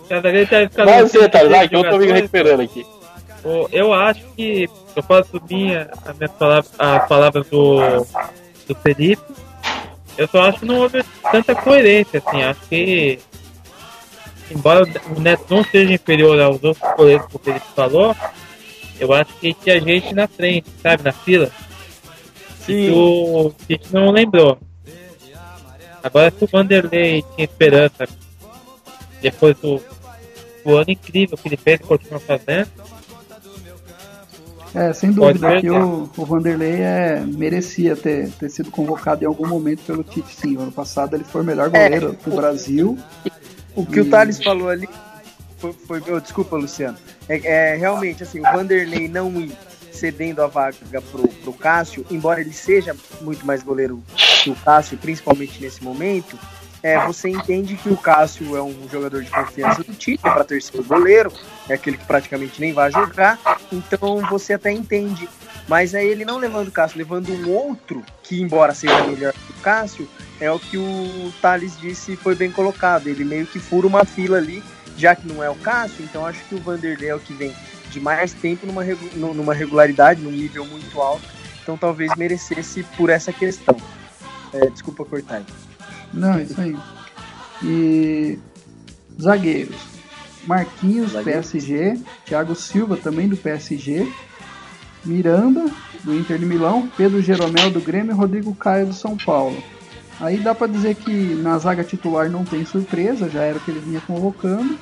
Casagrande tá ficando. Vai ser, Thais, vai, que eu tô me recuperando aqui. Eu acho que eu posso subir a minha palavra, as palavras do, do Felipe. Eu só acho que não houve tanta coerência, assim. Acho que, embora o Neto não seja inferior aos outros colegas que o Felipe falou, eu acho que tinha gente na frente, sabe, na fila. Sim. O gente não lembrou. Agora, se o Vanderlei tinha esperança, depois do, do ano incrível que ele fez e continua fazendo, é, sem dúvida que o, o Vanderlei é, merecia ter, ter sido convocado em algum momento pelo Tite, sim. O ano passado ele foi o melhor goleiro é, do Brasil. O que e... o Thales falou ali foi. foi oh, desculpa, Luciano. É, é, realmente assim, o Vanderlei não ir cedendo a vaga pro, pro Cássio, embora ele seja muito mais goleiro que o Cássio, principalmente nesse momento, é, você entende que o Cássio é um jogador de confiança do Tite para terceiro goleiro, é aquele que praticamente nem vai jogar, então você até entende. Mas aí ele não levando o Cássio, levando um outro, que embora seja melhor que o Cássio, é o que o Thales disse foi bem colocado. Ele meio que fura uma fila ali, já que não é o Cássio, então acho que o Vanderlei é o que vem de mais tempo numa, numa regularidade, num nível muito alto, então talvez merecesse por essa questão. É, desculpa cortar. Não, é isso aí. E zagueiros. Marquinhos, Zagueiro. PSG. Thiago Silva, também do PSG. Miranda, do Inter de Milão. Pedro Jeromel, do Grêmio. Rodrigo Caio, do São Paulo. Aí dá para dizer que na zaga titular não tem surpresa, já era o que ele vinha convocando.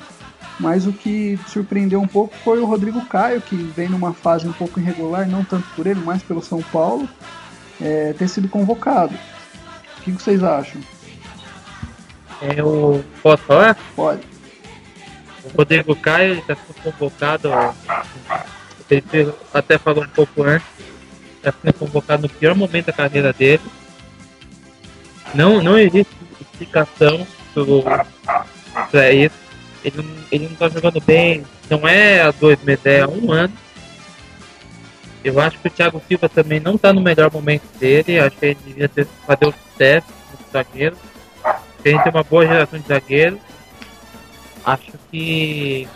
Mas o que surpreendeu um pouco foi o Rodrigo Caio, que vem numa fase um pouco irregular, não tanto por ele, mas pelo São Paulo, é, ter sido convocado. O que vocês acham? Eu posso falar? Pode. O Rodrigo Caio está sendo convocado, ele até falou um pouco antes, está sendo convocado no pior momento da carreira dele. Não, não existe explicação para isso. Ele, ele não está jogando bem, não é há dois meses, é há um ano. Eu acho que o Thiago Silva também não está no melhor momento dele. Acho que ele devia ter, fazer o sucesso no zagueiro a gente tem uma boa geração de zagueiros. Acho que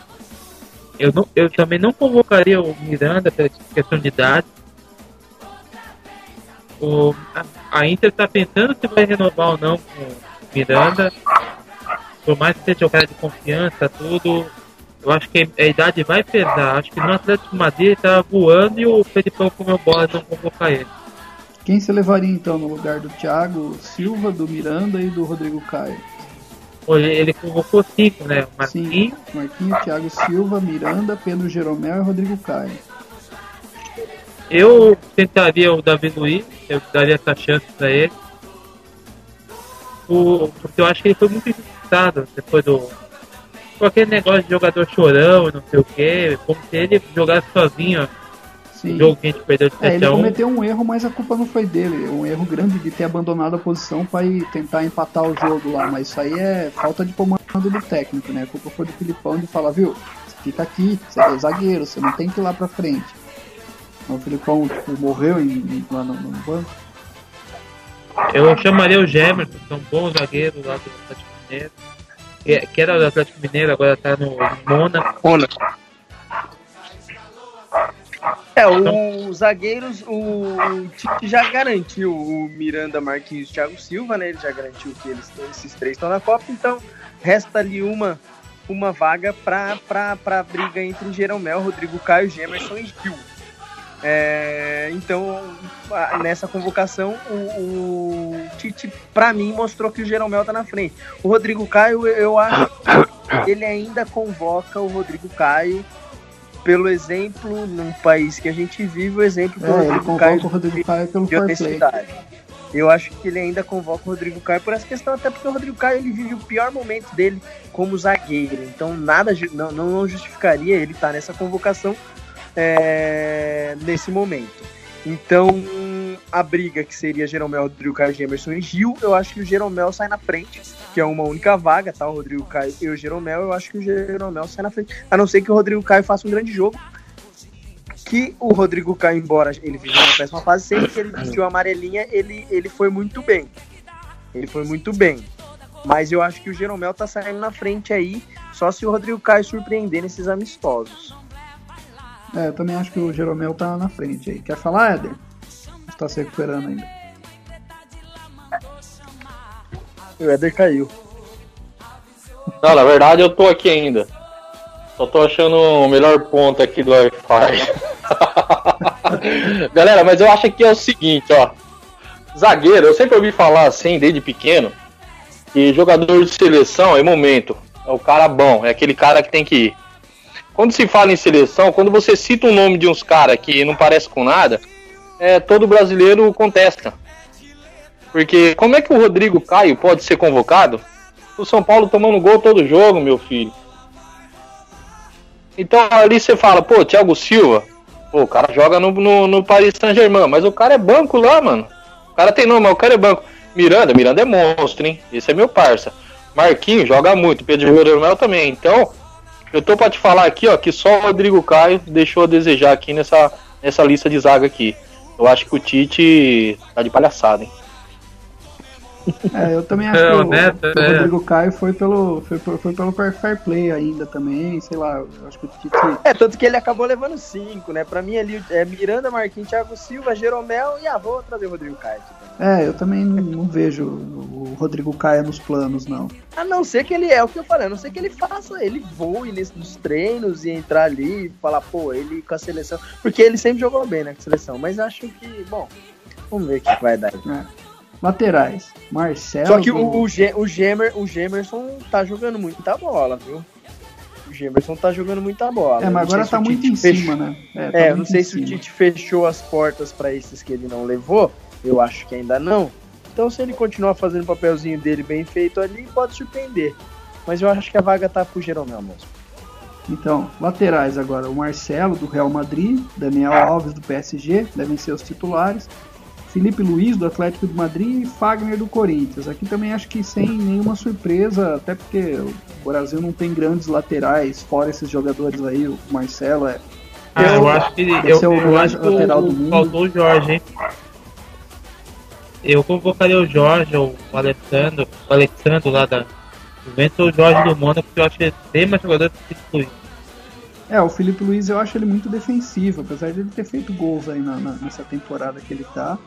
eu, não, eu também não convocaria o Miranda pela questão de idade. O, a Inter está pensando se vai renovar ou não com o Miranda. Por mais que seja um cara de confiança, tudo, eu acho que a idade vai pesar. Acho que no Atlético Madrid tá voando e o Felipão comeu bola não convocar ele. Quem você levaria então no lugar do Thiago Silva, do Miranda e do Rodrigo Caio? Ele, ele convocou cinco, né? Marquinhos. Sim, Marquinhos, Thiago Silva, Miranda, Pedro Jeromel e Rodrigo Caio. Eu tentaria o Davi Luiz, eu daria essa chance para ele. O, porque eu acho que ele foi muito injustiçado depois do, com aquele negócio de jogador chorão e não sei o que, como se ele jogasse sozinho Sim. jogo que a gente perdeu de 7 é, ele cometeu um erro, mas a culpa não foi dele. Um erro grande de ter abandonado a posição para ir tentar empatar o jogo lá. Mas isso aí é falta de comando do técnico, né? A culpa foi do Filipão de falar, viu? Você fica aqui, você é zagueiro, você não tem que ir lá pra frente. Então, o Filipão tipo, morreu em, em, lá no, no, banco. Eu chamaria o Gemerson, que é um bom zagueiro lá do Atlético Mineiro que, que era do Atlético Mineiro, agora tá no Mônaco. Mônaco. É, os zagueiros, o, o Tite já garantiu o Miranda, Marquinhos e Thiago Silva, né? Ele já garantiu que eles, esses três estão na Copa, então resta ali uma, uma vaga para a briga entre Jeromel, Rodrigo Caio, Gemerson e Gil. É, então, nessa convocação, o, o Tite, para mim, mostrou que o Jeromel tá na frente. O Rodrigo Caio, eu acho que ele ainda convoca o Rodrigo Caio pelo exemplo, num país que a gente vive, o exemplo do é, Rodrigo Caio, o Rodrigo Caio pelo de honestidade. Eu acho que ele ainda convoca o Rodrigo Caio por essa questão, até porque o Rodrigo Caio ele vive o pior momento dele como zagueiro. Então nada não, não justificaria ele estar tá nessa convocação é, nesse momento. Então, a briga que seria Jeromel, Rodrigo Caio, Gemerson e Gil, eu acho que o Jeromel sai na frente, que é uma única vaga, tá? O Rodrigo Caio e o Jeromel, eu acho que o Jeromel sai na frente. A não ser que o Rodrigo Caio faça um grande jogo. Que o Rodrigo Caio, embora ele vive uma péssima fase, sempre que ele vestiu a amarelinha, ele, ele foi muito bem. Ele foi muito bem. Mas eu acho que o Jeromel tá saindo na frente aí, só se o Rodrigo Caio surpreender nesses amistosos. É, eu também acho que o Jeromel tá na frente aí. Quer falar, Éder? Está se recuperando ainda. O Éder caiu. Não, na verdade eu tô aqui ainda. Só tô achando o melhor ponto aqui do Wi-Fi. Galera, mas eu acho que é o seguinte, ó. Zagueiro, eu sempre ouvi falar assim, desde pequeno, que jogador de seleção é momento. É o cara bom, é aquele cara que tem que ir. Quando se fala em seleção, quando você cita o nome de uns caras que não parece com nada, é, todo brasileiro contesta. Porque como é que o Rodrigo Caio pode ser convocado? O São Paulo tomando gol todo jogo, meu filho. Então ali você fala, pô, Thiago Silva, pô, o cara joga no, no, no Paris Saint-Germain, mas o cara é banco lá, mano. O cara tem nome, mas o cara é banco. Miranda, Miranda é monstro, hein? Esse é meu parça. Marquinhos joga muito, Pedro Jeromel também. Então, eu tô pra te falar aqui, ó, que só o Rodrigo Caio deixou a desejar aqui nessa, nessa lista de zaga aqui. Eu acho que o Tite tá de palhaçada, hein? É, eu também acho é, que o, Neto, o é. Rodrigo Caio foi pelo, foi, foi pelo fair play ainda também, sei lá, eu acho que o Tite... É, tanto que ele acabou levando cinco, né? Pra mim ali é Miranda, Marquinhos, Thiago Silva, Jeromel e a ah, vou trazer o Rodrigo Caio. É, eu também não, não, vejo o Rodrigo Caia nos planos, não. A não ser que ele é o que eu falei, a não ser que ele faça, ele voe nesses treinos e entrar ali e falar, pô, ele com a seleção. Porque ele sempre jogou bem na seleção, mas acho que, bom, vamos ver o que vai dar. É. Laterais, Marcelo. Só que o, o, o, Gemer, o Gemerson tá jogando muita bola, viu? O Gemerson tá jogando muita bola. É, mas agora tá muito em fechou... cima, né? É, tá é não sei se cima. o Tite fechou as portas para esses que ele não levou eu acho que ainda não. Então, se ele continuar fazendo o papelzinho dele bem feito ali, pode surpreender. Mas eu acho que a vaga tá pro Jeromel mesmo. Então, laterais agora, o Marcelo do Real Madrid, Daniel Alves do PSG, devem ser os titulares. Felipe Luiz do Atlético de Madrid e Fagner do Corinthians. Aqui também acho que sem nenhuma surpresa, até porque o Brasil não tem grandes laterais, fora esses jogadores aí, o Marcelo é. Ah, eu, eu acho que eu, eu, eu acho que o, faltou o Jorge, hein? eu convocaria o Jorge ou o Alessandro, o Alessandro lá da Juventus ou o Jorge do Mônaco, porque eu acho que tem mais jogadores que Luiz. É, o Felipe Luiz eu acho ele muito defensivo, apesar de ele ter feito gols aí na, na, nessa temporada que ele tá.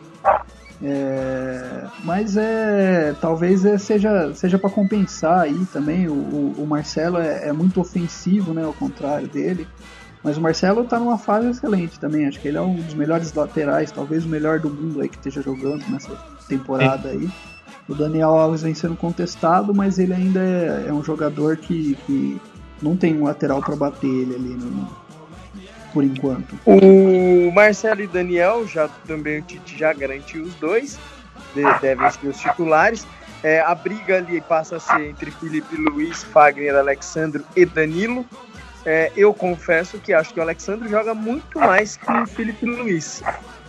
É, mas é talvez é, seja seja para compensar aí também o, o Marcelo é, é, muito ofensivo né ao contrário dele. Mas o Marcelo está numa fase excelente também acho que ele é um dos melhores laterais talvez o melhor do mundo aí que esteja jogando nessa temporada aí. O Daniel Alves vem sendo contestado mas ele ainda é, é um jogador que, que não tem um lateral para bater ele ali no, por enquanto. O Marcelo e Daniel, já também o Tite já garantiu os dois, devem ser os titulares. É, a briga ali passa a ser entre Felipe Luiz, Fagner, Alexandre e Danilo. É, eu confesso que acho que o Alexandre joga muito mais que o Felipe Luiz.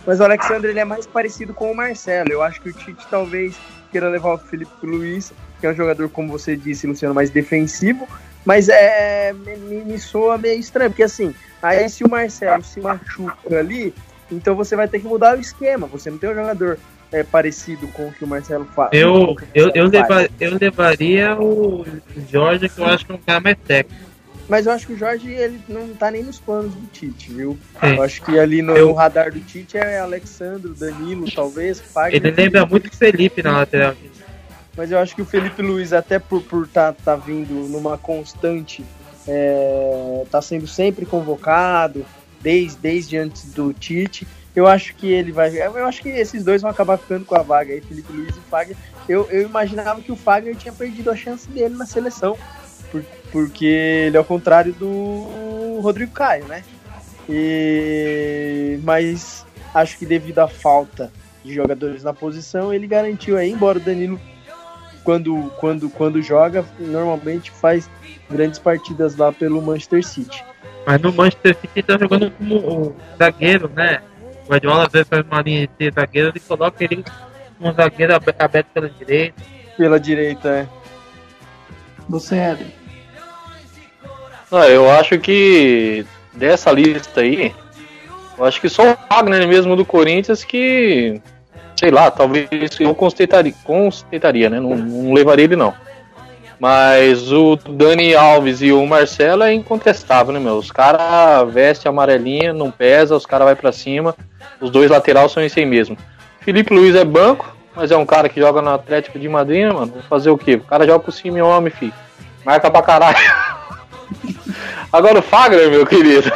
Mas o Alexandre ele é mais parecido com o Marcelo. Eu acho que o Tite talvez queira levar o Felipe Luiz, que é um jogador, como você disse, Luciano, mais defensivo. Mas é, me, me soa meio estranho, porque assim, Aí se o Marcelo se machuca ali, então você vai ter que mudar o esquema. Você não tem um jogador é, parecido com o que o Marcelo faz. Eu, eu, eu, eu levaria o Jorge, que eu acho que é um cara mais técnico. Mas eu acho que o Jorge ele não tá nem nos planos do Tite, viu? Sim. Eu acho que ali no, eu... radar do Tite é Alexandre, Danilo, talvez. Fagner, ele lembra muito Felipe na lateral. Mas eu acho que o Felipe Luiz, até por estar por tá, tá vindo numa constante é, sendo sempre convocado desde, desde antes do Tite. Eu acho que ele vai. Eu acho que esses dois vão acabar ficando com a vaga aí, Felipe Luiz e Fagner. Eu, eu imaginava que o Fagner tinha perdido a chance dele na seleção, por, porque ele é o contrário do Rodrigo Caio, né? E, mas acho que devido à falta de jogadores na posição, ele garantiu aí, embora o Danilo quando, quando, quando joga, normalmente faz grandes partidas lá pelo Manchester City. Mas no Manchester City tá jogando como zagueiro, né? O Guardiola às vezes faz uma linha de zagueiro e coloca ele como um zagueiro aberto pela direita. Pela direita, é. Você, Eden. Ah, eu acho que dessa lista aí, eu acho que só o Wagner mesmo do Corinthians que, sei lá, talvez eu constataria, constataria né? Não, não levaria ele não. Mas o Dani Alves e o Marcelo é incontestável, né, meu? Os caras vestem amarelinha, não pesa, os caras vai para cima. Os dois laterais são isso aí mesmo. Felipe Luiz é banco, mas é um cara que joga no Atlético de Madrid, mano. Vou fazer o quê? O cara joga pro homem, filho. Marca pra caralho. Agora o Fagner, meu querido.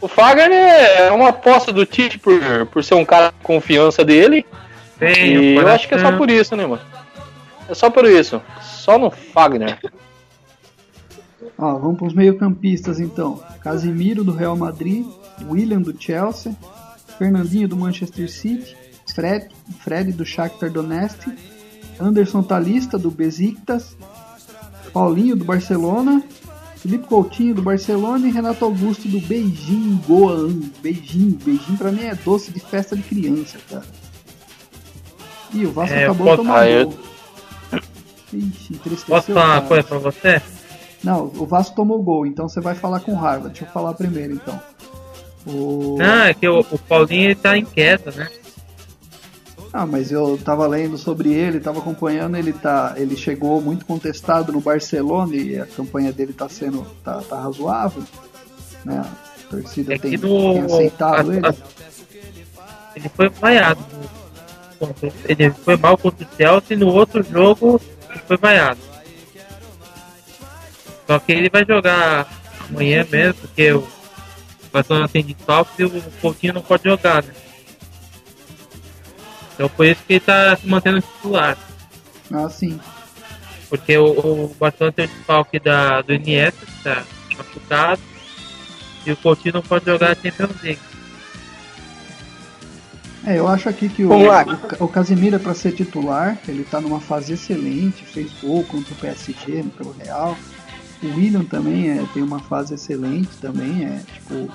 O Fagner é uma aposta do Tite por, por ser um cara de confiança dele. Bem, e eu acho que é só por isso, né, mano? É só por isso só no Fagner. Ó, vamos para os meio-campistas então. Casimiro do Real Madrid, William do Chelsea, Fernandinho do Manchester City, Fred, Fred do Shakhtar Donetsk, Anderson Talista do Besiktas, Paulinho do Barcelona, Felipe Coutinho do Barcelona e Renato Augusto do Beijing Goan. Beijing, Beijing pra mim é doce de festa de criança, cara. Ih, o Vasco é, acabou tomando. Eu... Ixi, Posso falar uma coisa pra você? Não, o Vasco tomou gol, então você vai falar com raiva. Deixa eu falar primeiro, então. O... Não, é que o, o Paulinho ele tá em queda, né? Ah, mas eu tava lendo sobre ele, tava acompanhando, ele tá. Ele chegou muito contestado no Barcelona e a campanha dele tá sendo. tá, tá razoável. Né? A torcida é tem, no, tem aceitado a, ele. A, ele foi vaiado. Ele foi mal contra o Chelsea no outro jogo foi vaiado. Só que ele vai jogar amanhã mesmo, porque o Barcelona tem de top e o Coutinho não pode jogar, né? Então por isso que ele tá se mantendo titular. Ah, sim. Porque o, o Barcelona tem o desfalque da, do Iniesta, que tá machucado, e o Coutinho não pode jogar a Champions League. É, eu acho aqui que o, o, o Casemiro é para ser titular, ele tá numa fase excelente, fez gol contra o PSG pelo Real. O William também é, tem uma fase excelente também, é tipo,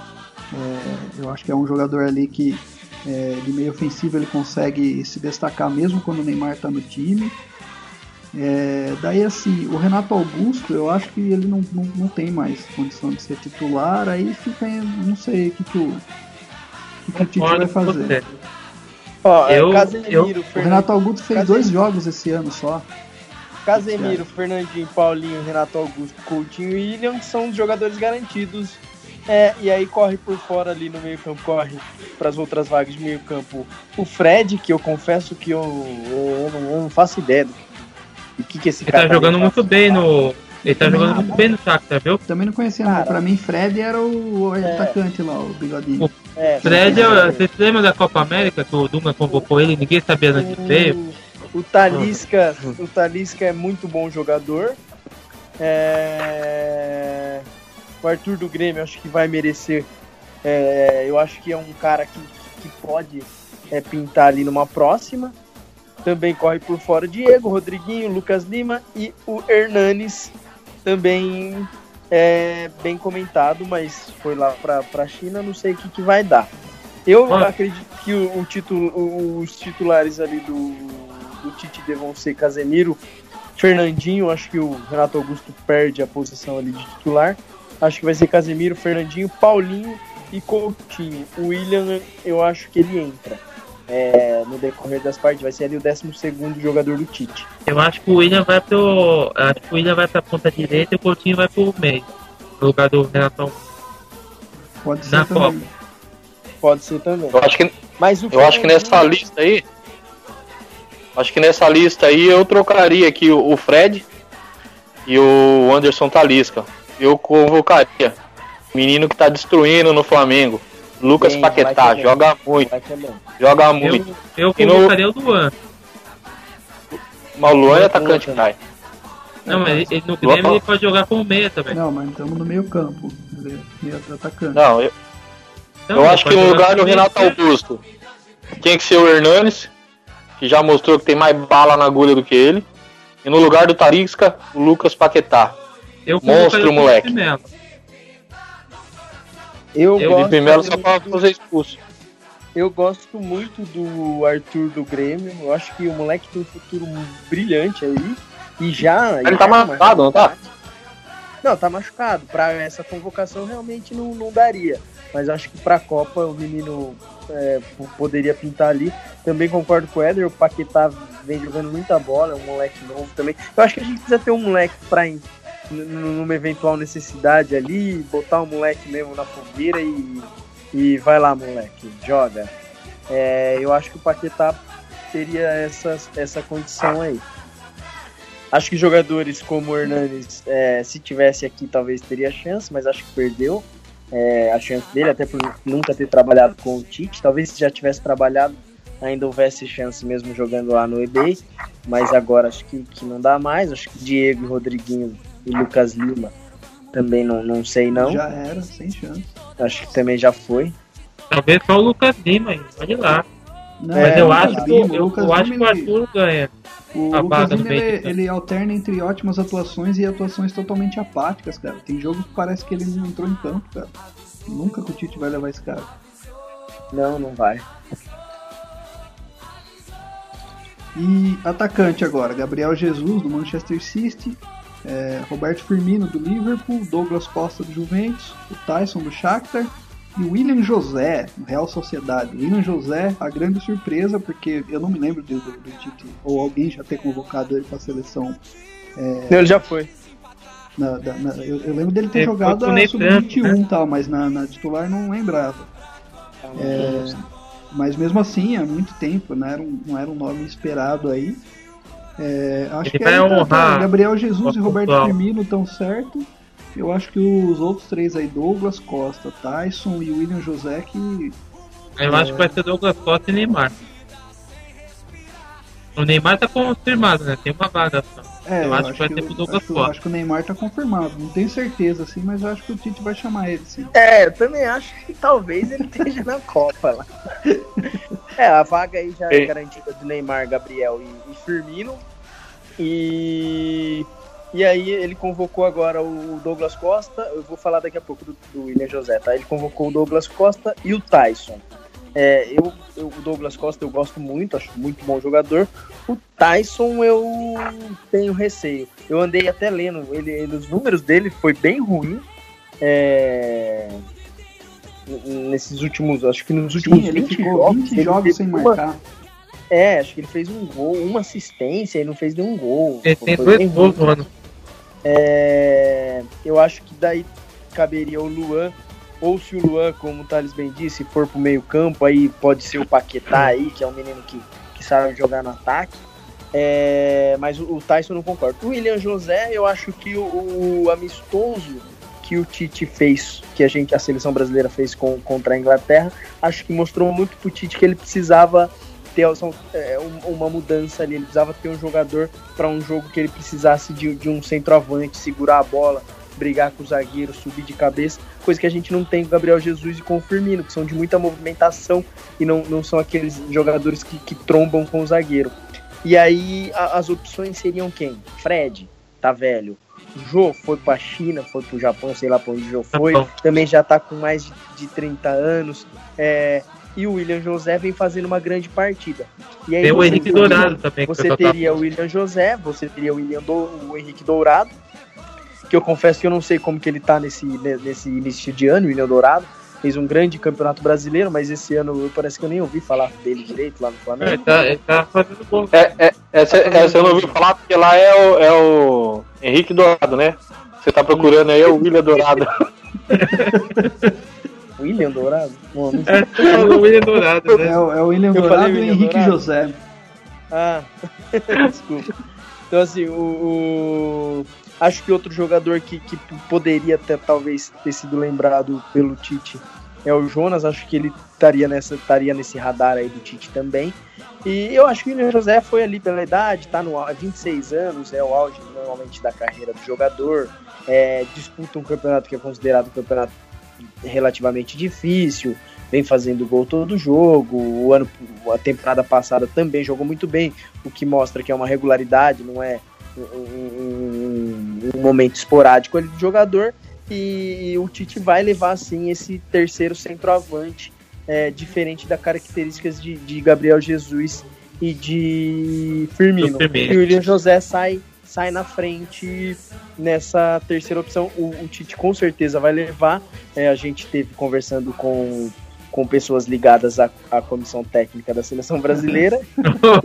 é, eu acho que é um jogador ali que é, de meio ofensivo ele consegue se destacar mesmo quando o Neymar tá no time. É, daí assim, o Renato Augusto, eu acho que ele não, não, não tem mais condição de ser titular, aí fica, não sei o que, que o, o que o Tite vai fazer. Ó, eu, Casemiro, eu, o Renato Augusto fez Casemiro. dois jogos esse ano só. Casemiro, Fernandinho, Paulinho, Renato Augusto, Coutinho e William são os jogadores garantidos É, e aí corre por fora ali no meio campo, corre para as outras vagas de meio campo o Fred, que eu confesso que eu, eu, eu, não, eu não, faço ideia do que, que esse ele tá cara tá jogando muito bem no. Ele tá jogando muito bem no Shakhtar, viu? Também não conhecia, não. Pra mim, Fred era o, o é. atacante lá, o bigodinho. O é, Fred, é, você se lembra da Copa América que o Dunga convocou ele ninguém sabia onde veio? O Talisca, o Talisca é muito bom jogador. É... O Arthur do Grêmio acho que vai merecer. É, eu acho que é um cara que, que pode é, pintar ali numa próxima. Também corre por fora Diego, Rodriguinho, Lucas Lima e o Hernanes também é bem comentado, mas foi lá para a China, não sei o que, que vai dar. Eu acredito que o, o título, os titulares ali do, do Tite devam ser Casemiro, Fernandinho, acho que o Renato Augusto perde a posição ali de titular. Acho que vai ser Casemiro, Fernandinho, Paulinho e Coutinho. O William, eu acho que ele entra. É, no decorrer das partes, vai ser ali o 12 jogador do Tite. Eu acho que o William vai pro. Acho que o William vai pra ponta direita e o Coutinho vai pro meio. No lugar do Renato. Pode ser Na também. Copa. Pode ser também. Eu acho que, Mas eu acho que nessa lista aí. Acho que nessa lista aí eu trocaria aqui o Fred e o Anderson Talisca eu convocaria. Menino que tá destruindo no Flamengo. Lucas Bem, Paquetá, joga muito. Joga muito. Eu, eu convocaria no... o Luan. Mas o Luan é atacante, Kai. Não, mas ele, no Grêmio ele pode jogar como meia também. Não, mas estamos no meio campo. Meio atacante. Não, eu, não, eu acho que no lugar do Renato Augusto tem que ser o Hernanes, que já mostrou que tem mais bala na agulha do que ele. E no lugar do Tarisca, o Lucas Paquetá. Eu Monstro, moleque. Eu Felipe gosto Melo só pra fazer expulso. Eu gosto muito do Arthur do Grêmio. Eu acho que o moleque tem um futuro brilhante aí. E já. Ele tá machucado, não tá? Não, tá machucado. Pra essa convocação realmente não, não daria. Mas acho que pra Copa o menino é, poderia pintar ali. Também concordo com o Éder. O Paquetá vem jogando muita bola. É um moleque novo também. Eu acho que a gente precisa ter um moleque pra numa eventual necessidade ali, botar o moleque mesmo na fogueira e, e vai lá, moleque, joga. É, eu acho que o Paquetá teria essa, essa condição aí. Acho que jogadores como o Hernanes, é, se tivesse aqui, talvez teria chance, mas acho que perdeu é, a chance dele, até por nunca ter trabalhado com o Tite. Talvez se já tivesse trabalhado, ainda houvesse chance mesmo jogando lá no eBay, mas agora acho que, que não dá mais. Acho que Diego e Rodriguinho e Lucas Lima. Também não, não sei não. Já era, sem chance. Acho que também já foi. Talvez só o Lucas Lima, hein? Olha lá. Não, Mas é, eu, acho, que, eu, eu acho que o Arthur ganha. O a Lucas Lima, ele, ele, alterna entre ótimas atuações e atuações totalmente apáticas, cara. Tem jogo que parece que ele não entrou em campo, cara. Nunca que o Tite vai levar esse cara. Não, não vai. E atacante agora, Gabriel Jesus do Manchester City, é, Roberto Firmino do Liverpool, Douglas Costa do Juventus, o Tyson do Shakhtar e o William José do Real Sociedade. William José, a grande surpresa, porque eu não me lembro do, do, Tite ou alguém já ter convocado ele para a seleção. É, ele já foi. Na, na, eu, eu, lembro dele ter ele jogado a sub-21 né? tal, mas na, na, titular não lembrava. É, mas mesmo assim, há muito tempo, não era um, não era um nome esperado aí. É, acho Ele que aí, honrar tá, Gabriel Jesus e Roberto Firmino estão certo. Eu acho que os outros três aí, Douglas Costa, Tyson e William José, que. Eu é... acho que vai ser Douglas Costa e Neymar. O Neymar tá confirmado, né? Tem uma vaga só. É, eu, eu acho, acho, que vai ter pro Douglas acho, Costa. Acho que o Neymar tá confirmado. Não tenho certeza, assim, mas eu acho que o Tite vai chamar ele, sim. É, eu também acho que talvez ele esteja na Copa lá. é, a vaga aí já é garantida do Neymar, Gabriel e, e Firmino. E e aí ele convocou agora o Douglas Costa, eu vou falar daqui a pouco do, do William José, tá? Ele convocou o Douglas Costa e o Tyson. É, eu, eu, o Douglas Costa eu gosto muito, acho muito bom jogador. O Tyson eu tenho receio. Eu andei até lendo, ele, ele os números dele foi bem ruim. É, nesses últimos, acho que nos últimos Sim, ele 20 ficou jogos, 20 jogos sem marcar. É, acho que ele fez um gol, uma assistência e não fez nenhum gol. Ele tem dois gols no ano. É, eu acho que daí caberia o Luan ou se o Luan, como o Thales bem disse, for pro meio campo, aí pode ser o Paquetá aí, que é um menino que, que sabe jogar no ataque. É, mas o, o Tyson não concorda. O William José, eu acho que o, o, amistoso que o Tite fez, que a gente, a seleção brasileira fez com, contra a Inglaterra, acho que mostrou muito pro Tite que ele precisava ter é, uma mudança ali, ele precisava ter um jogador para um jogo que ele precisasse de, de um centroavante, segurar a bola, brigar com o zagueiro, subir de cabeça, coisa que a gente não tem com Gabriel Jesus e com o Firmino, que são de muita movimentação e não, não são aqueles jogadores que, que trombam com o zagueiro. E aí a, as opções seriam quem? Fred, tá velho. Jô foi pra China, foi pro Japão, sei lá pra onde o Jô foi. Também já tá com mais de, de 30 anos. É, e o William José vem fazendo uma grande partida. E aí Tem o Henrique teria, Dourado também. Você teria o William José, você teria o, William Do, o Henrique Dourado, que eu confesso que eu não sei como que ele tá nesse, nesse início de ano, o William Dourado. Fez um grande campeonato brasileiro, mas esse ano parece que eu nem ouvi falar dele direito lá no Flamengo. É, ele, tá, ele tá fazendo bom. É, é, essa, tá essa eu não ouvi falar porque lá é o, é o Henrique Dourado, né? Você tá procurando aí é o William Dourado. William Dourado? Não, não é, o William Dourado, né? É, o, é o William eu Dourado e o Henrique Dourado. José. Ah, desculpa. Então, assim, o, o, Acho que outro jogador que, que poderia ter, talvez ter sido lembrado pelo Tite é o Jonas. Acho que ele estaria, nessa, estaria nesse radar aí do Tite também. E eu acho que o William José foi ali pela idade, tá no 26 anos, é o auge normalmente da carreira do jogador. É, disputa um campeonato que é considerado um campeonato relativamente difícil, vem fazendo gol todo jogo. O ano, a temporada passada também jogou muito bem, o que mostra que é uma regularidade, não é um, um, um momento esporádico ali do jogador. E o Tite vai levar assim esse terceiro centroavante, é, diferente das características de, de, Gabriel Jesus e de Firmino. E o William José sai sai na frente nessa terceira opção. O, o Tite com certeza vai levar. É, a gente teve conversando com, com pessoas ligadas à, à comissão técnica da seleção brasileira.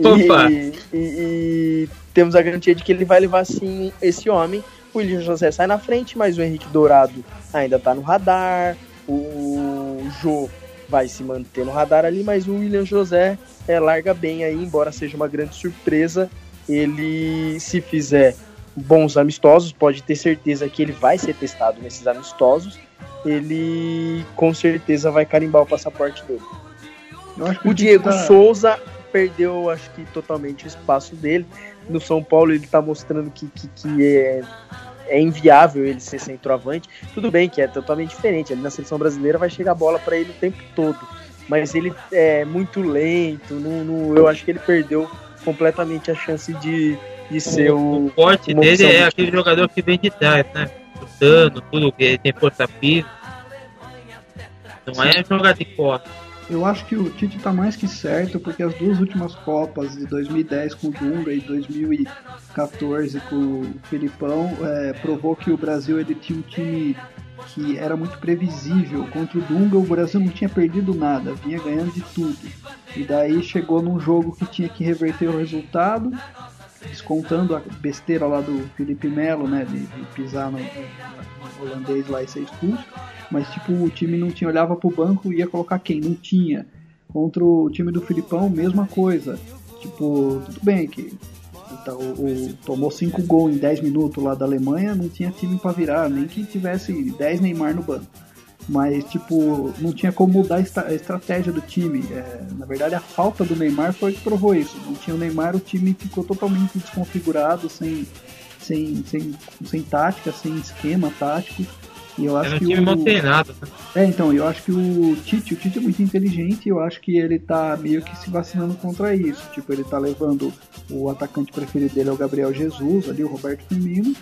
e, e, e, temos a garantia de que ele vai levar sim esse homem. O William José sai na frente, mas o Henrique Dourado ainda está no radar. O Jô vai se manter no radar ali, mas o William José é, larga bem aí, embora seja uma grande surpresa ele se fizer bons amistosos, pode ter certeza que ele vai ser testado nesses amistosos, ele com certeza vai carimbar o passaporte dele. o Diego tá... Souza perdeu, acho que totalmente o espaço dele. No São Paulo ele está mostrando que, que, que, é, é inviável ele ser centroavante. Tudo bem que é totalmente diferente. Ali na seleção brasileira vai chegar a bola para ele o tempo todo. Mas ele é muito lento. Não, não, eu acho que ele perdeu completamente a chance de, de ser o. O forte dele é aquele jogador que vem de trás, né? Lutando, tudo, que tem força física. Não é jogar de costa. Eu acho que o Tite está mais que certo, porque as duas últimas Copas, de 2010 com o Dunga e 2014 com o Filipão, é, provou que o Brasil ele tinha um time que era muito previsível. Contra o Dunga, o Brasil não tinha perdido nada, vinha ganhando de tudo. E daí chegou num jogo que tinha que reverter o resultado, descontando a besteira lá do Felipe Melo, né, de, de pisar no, no, holandês lá e ser expulso. Mas tipo, o time não tinha, olhava pro banco e ia colocar quem? Não tinha. Contra o time do Filipão, mesma coisa. Tipo, tudo bem que então, o, tomou 5 gols em 10 minutos lá da Alemanha, não tinha time para virar, nem que tivesse 10 Neymar no banco. Mas, tipo, não tinha como mudar a estratégia do time. É, na verdade, a falta do Neymar foi que provou isso. Não tinha o Neymar, o time ficou totalmente desconfigurado, sem, sem, sem, sem tática, sem esquema tático. E eu acho que time o... É, então, eu acho que o Tite, o Tite é muito inteligente e eu acho que ele tá meio que se vacinando contra isso. Tipo, ele tá levando o atacante preferido dele é o Gabriel Jesus, ali o Roberto Firmino,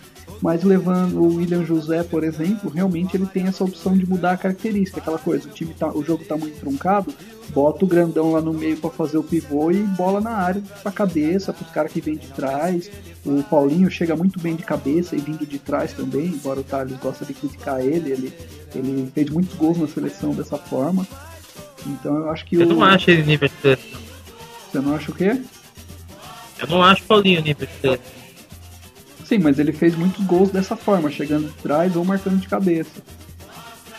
mas levando o William José, por exemplo, realmente ele tem essa opção de mudar a característica, aquela coisa, o time tá, o jogo tá muito truncado, bota o grandão lá no meio para fazer o pivô e bola na área pra cabeça, pros caras que vêm de trás. O Paulinho chega muito bem de cabeça e vindo de trás também, embora o Thales gosta de criticar ele, ele, ele fez muitos gols na seleção dessa forma. Então eu acho que Eu o... não acho ele nível de seleção. Você não acha o quê? Eu não acho o Paulinho nível de seleção. Sim, mas ele fez muitos gols dessa forma, chegando de trás ou marcando de cabeça.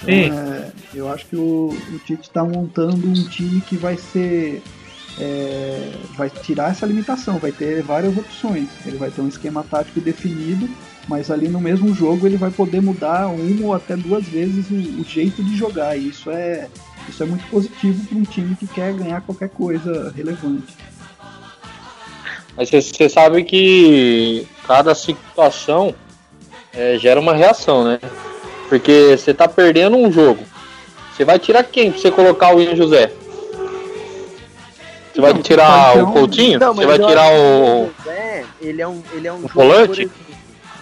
É, eu acho que o, o Tite está montando um time que vai ser. É, vai tirar essa limitação, vai ter várias opções. Ele vai ter um esquema tático definido, mas ali no mesmo jogo ele vai poder mudar uma ou até duas vezes o, o jeito de jogar. E isso é, isso é muito positivo para um time que quer ganhar qualquer coisa relevante. Mas você sabe que cada situação é, gera uma reação, né? Porque você tá perdendo um jogo. Você vai tirar quem pra você colocar o Ian José? Você vai tirar o Coutinho? Não, você vai tirar o. José, ele é um, ele é um o volante?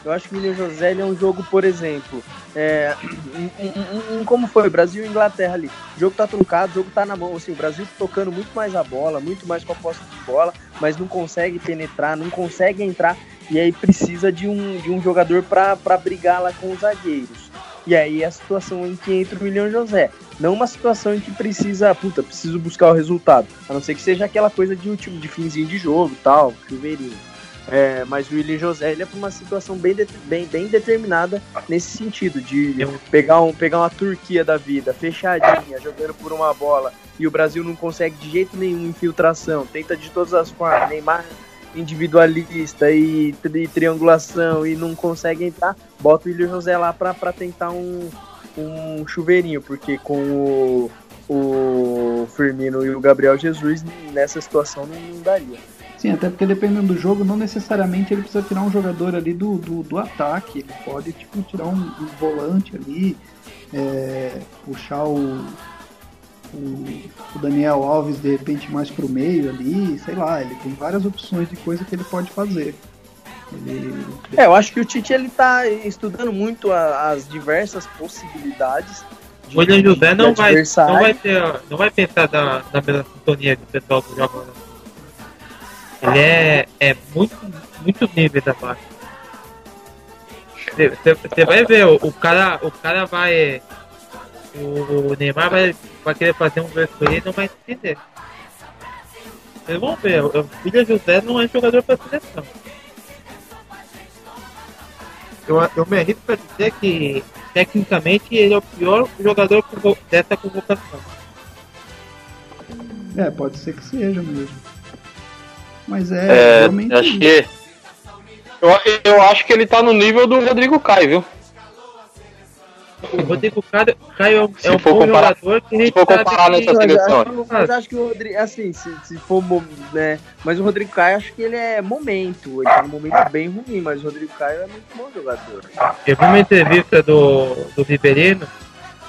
Eu acho que o William José é um jogo, por exemplo, é, um, um, um, como foi Brasil e Inglaterra ali. O jogo tá truncado, o jogo tá na mão. Assim, o Brasil tocando muito mais a bola, muito mais com a posse de bola, mas não consegue penetrar, não consegue entrar. E aí precisa de um, de um jogador para brigar lá com os zagueiros. E aí é a situação em que entra o William José. Não uma situação em que precisa, puta, preciso buscar o resultado. A não ser que seja aquela coisa de último, de finzinho de jogo tal, chuveirinho. É, mas o William José ele é para uma situação bem, de, bem, bem determinada nesse sentido, de pegar, um, pegar uma Turquia da vida, fechadinha, jogando por uma bola, e o Brasil não consegue de jeito nenhum infiltração, tenta de todas as formas, Neymar individualista e, e triangulação e não consegue entrar, bota o William José lá para tentar um, um chuveirinho, porque com o, o Firmino e o Gabriel Jesus nessa situação não, não daria. Sim, até porque dependendo do jogo, não necessariamente ele precisa tirar um jogador ali do, do, do ataque. Ele pode tipo, tirar um, um volante ali, é, puxar o, o, o, Daniel Alves de repente mais pro meio ali, sei lá, ele tem várias opções de coisa que ele pode fazer. Ele... É, eu acho que o Tite ele tá estudando muito a, as diversas possibilidades. O William José não vai, não vai ter, não vai pensar da, da mesma sintonia que o pessoal que joga. Ele é, é muito, muito nível da parte. Você vai ver, o, o, cara, o cara vai. O Neymar vai, vai querer fazer um verso ele e não vai entender. Vocês vão ver, o Filho José não é jogador para seleção. Eu, eu me arrisco para dizer que tecnicamente ele é o pior jogador dessa convocação. É, pode ser que seja mesmo. Mas é, é realmente. Acho que, eu, eu acho que ele tá no nível do Rodrigo Caio, viu? O Rodrigo Caio, Caio é um bom comparar, jogador que se for comparar nessa seleção. Mas, mas acho que o Rodrigo, assim, se, se for, né, mas o Rodrigo Caio acho que ele é momento, ele tá num momento bem ruim, mas o Rodrigo Caio é muito bom jogador. Eu vi uma entrevista do, do Riverino,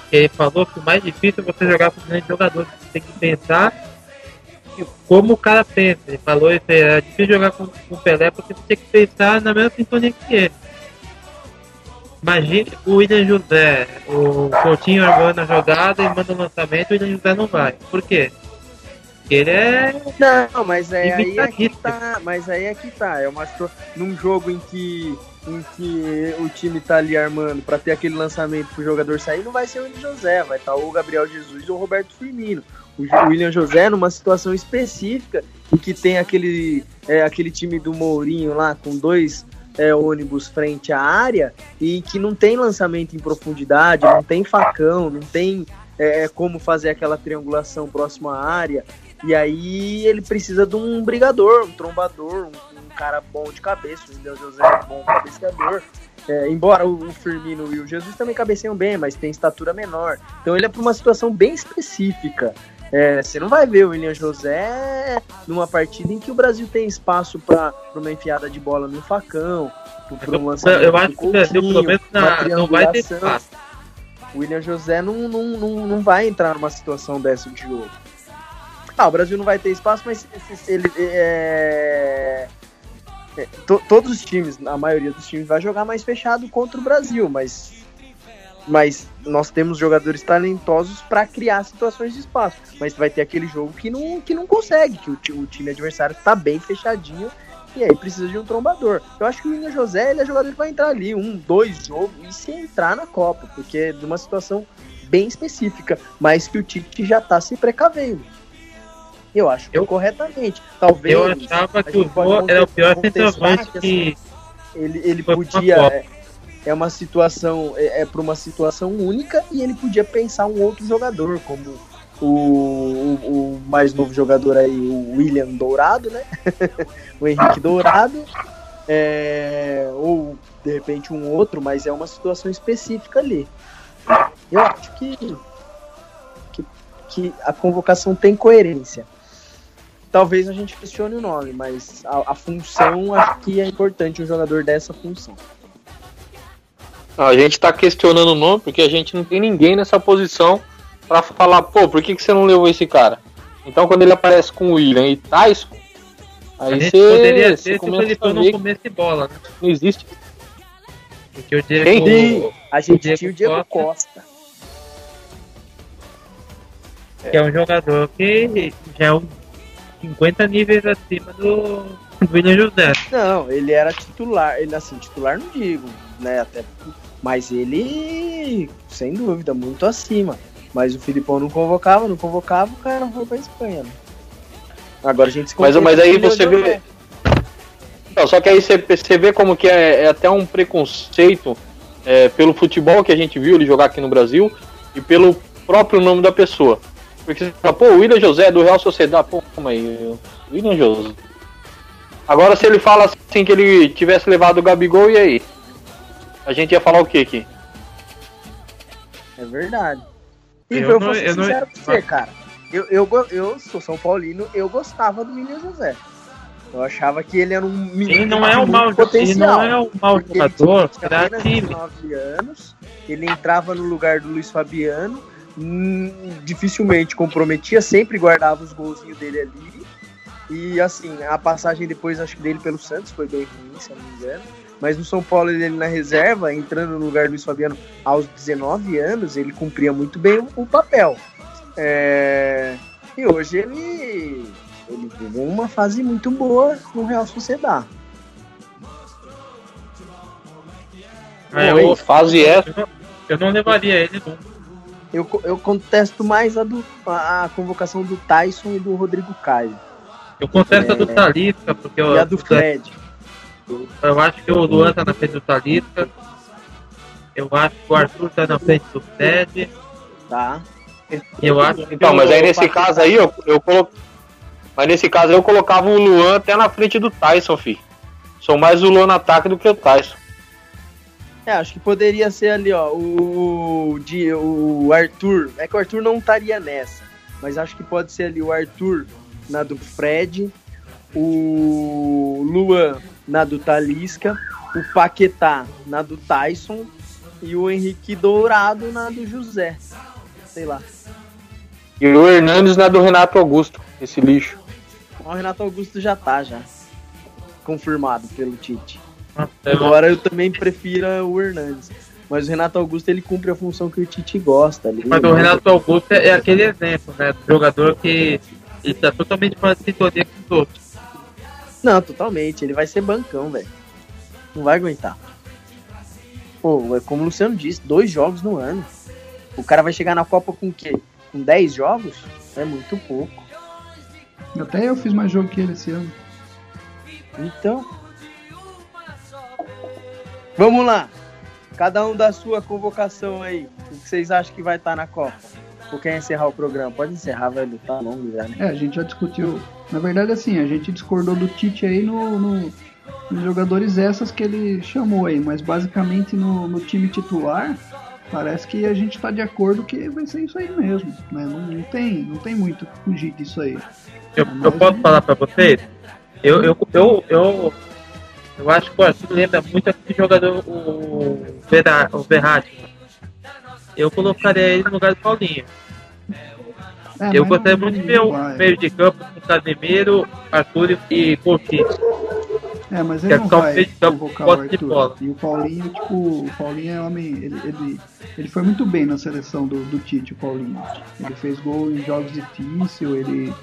que ele falou que o mais difícil é você jogar com grandes jogadores, você tem que pensar como o cara pensa. Ele falou isso aí, é difícil jogar com, com o Pelé porque você tem que pensar na mesma sintonia que ele. Imagine o William José, o Coutinho armando a jogada e manda o lançamento, o William José não vai. Por quê? Porque ele é. Não, mas é, aí é que tá. Mas aí é que tá. É uma num jogo em que em que o time tá ali armando para ter aquele lançamento pro jogador sair, não vai ser o William José, vai estar tá o Gabriel Jesus ou o Roberto Firmino o William José numa situação específica em que tem aquele, é, aquele time do Mourinho lá com dois é, ônibus frente à área e que não tem lançamento em profundidade, não tem facão, não tem é, é como fazer aquela triangulação próxima à área. E aí ele precisa de um brigador, um trombador, um, um cara bom de cabeça. O William José é bom cabeceador. É, embora o Firmino e o Jesus também cabeceiam bem, mas tem estatura menor. Então ele é para uma situação bem específica. É, você não vai ver o William José numa partida em que o Brasil tem espaço para uma enfiada de bola no facão, para um lançamento. Eu acho que o Brasil, pelo menos, na, não vai ter espaço. O William José não, não, não, não vai entrar numa situação dessa de jogo. Ah, o Brasil não vai ter espaço, mas ele. É, é, to, todos os times, a maioria dos times, vai jogar mais fechado contra o Brasil, mas mas nós temos jogadores talentosos para criar situações de espaço. Mas vai ter aquele jogo que não, que não consegue, que o, o time adversário está bem fechadinho e aí precisa de um trombador. Eu acho que o William José ele é jogador que vai entrar ali um, dois jogos e se entrar na Copa, porque é de uma situação bem específica, mas que o Tite já está se precavendo. Eu acho que eu, corretamente. Talvez. Eu achava que o Vô era o pior centroavante que. Ele, ele podia é uma situação, é, é para uma situação única e ele podia pensar um outro jogador, como o, o, o, mais novo jogador aí, o William Dourado, né? o Henrique Dourado, é, ou de repente um outro, mas é uma situação específica ali. Eu acho que, que, que a convocação tem coerência. Talvez a gente questione o nome, mas a, a função acho que é importante um jogador dessa função. A gente está questionando o nome porque a gente não tem ninguém nessa posição para falar, pô, por que, que você não levou esse cara? Então quando ele aparece com o William e Tyson, aí você poderia ser se ele for no começo de bola, né? Não existe. Porque o Diego, Quem? A gente Diego tinha o Diego Costa. Costa. Que é um jogador que já é um 50 níveis acima do William José. Não, ele era titular, ele assim, titular não digo, né, até mas ele sem dúvida muito acima. Mas o Filipão não convocava, não convocava, o cara não foi pra Espanha. Né? Agora a gente se Mas, mas aí você vê. Não, só que aí você, você vê como que é, é até um preconceito é, pelo futebol que a gente viu ele jogar aqui no Brasil e pelo próprio nome da pessoa. Porque você fala, pô, o William José do Real Sociedade, pô, calma aí, William José. Agora se ele fala assim que ele tivesse levado o Gabigol, e aí? A gente ia falar o que aqui? É verdade. E eu, eu vou ser sincero não... você, cara. Eu, eu, eu sou São Paulino, eu gostava do William José. Eu achava que ele era um menino ele não é um mau, potencial. Ele não é um mau jogador, ele tinha 9 anos, ele entrava no lugar do Luiz Fabiano, Hum, dificilmente comprometia, sempre guardava os golzinhos dele ali. E assim, a passagem depois, acho que dele pelo Santos foi bem ruim, se eu não me engano. Mas no São Paulo, ele na reserva, entrando no lugar do Luiz Fabiano aos 19 anos, ele cumpria muito bem o, papel. É... E hoje ele, ele viveu uma fase muito boa no Real Sociedade. É, eu, fase essa, eu não levaria ele nunca. Eu, eu contesto mais a, do, a convocação do Tyson e do Rodrigo Caio. Eu contesto é, a do é. Talisca, porque eu. E a do Fred. Eu, acho que o Luan tá na frente do Talisca. Eu acho que o Arthur tá na frente do Fred. Tá. Eu acho então, mas aí nesse caso aí, eu, eu colo... Mas nesse caso eu colocava o Luan até na frente do Tyson, fi. Sou mais o Luan no ataque do que o Tyson. É, acho que poderia ser ali, ó, o, de, o Arthur. É que o Arthur não estaria nessa, mas acho que pode ser ali o Arthur na do Fred, o Luan na do Talisca, o Paquetá na do Tyson e o Henrique Dourado na do José. Sei lá. E o Hernandes na do Renato Augusto, esse lixo. O Renato Augusto já tá, já. Confirmado pelo Tite. Agora eu também prefiro o Hernandes. Mas o Renato Augusto ele cumpre a função que o Tite gosta. Ali, Mas o Renato Augusto é, aquele exemplo, né? Do jogador que está totalmente fora de sintonia com os outros. Não, totalmente. Ele vai ser bancão, velho. Não vai aguentar. Pô, é como o Luciano disse, dois jogos no ano. O cara vai chegar na Copa com o quê? Com 10 jogos? É muito pouco. Até eu fiz mais jogo que ele esse ano. Então, Vamos lá. Cada um da sua convocação aí. O que vocês acham que vai estar na Copa? Ou quer encerrar o programa? Pode encerrar, velho. Tá longo já, né? É, a gente já discutiu. Na verdade, assim, a gente discordou do Tite aí no, no nos jogadores essas que ele chamou aí, mas basicamente no, no time titular parece que a gente está de acordo que vai ser isso aí mesmo, né? Não, não tem, não tem muito fugir disso aí. Eu, eu posso falar para vocês? Eu, eu, eu, eu eu acho que o Arthur lembra muito aquele jogador, o, Vera, o Verratti. Eu colocaria ele no lugar do Paulinho. É, eu gostaria muito de ver um meio de campo com Casemiro, Arthur e Coutinho. É, mas ele não vai convocar o Arthur. E o Paulinho, tipo, o Paulinho é homem, ele, ele, ele foi muito bem na seleção do, do Tite, o Paulinho. Ele fez gol em jogos difíceis, ele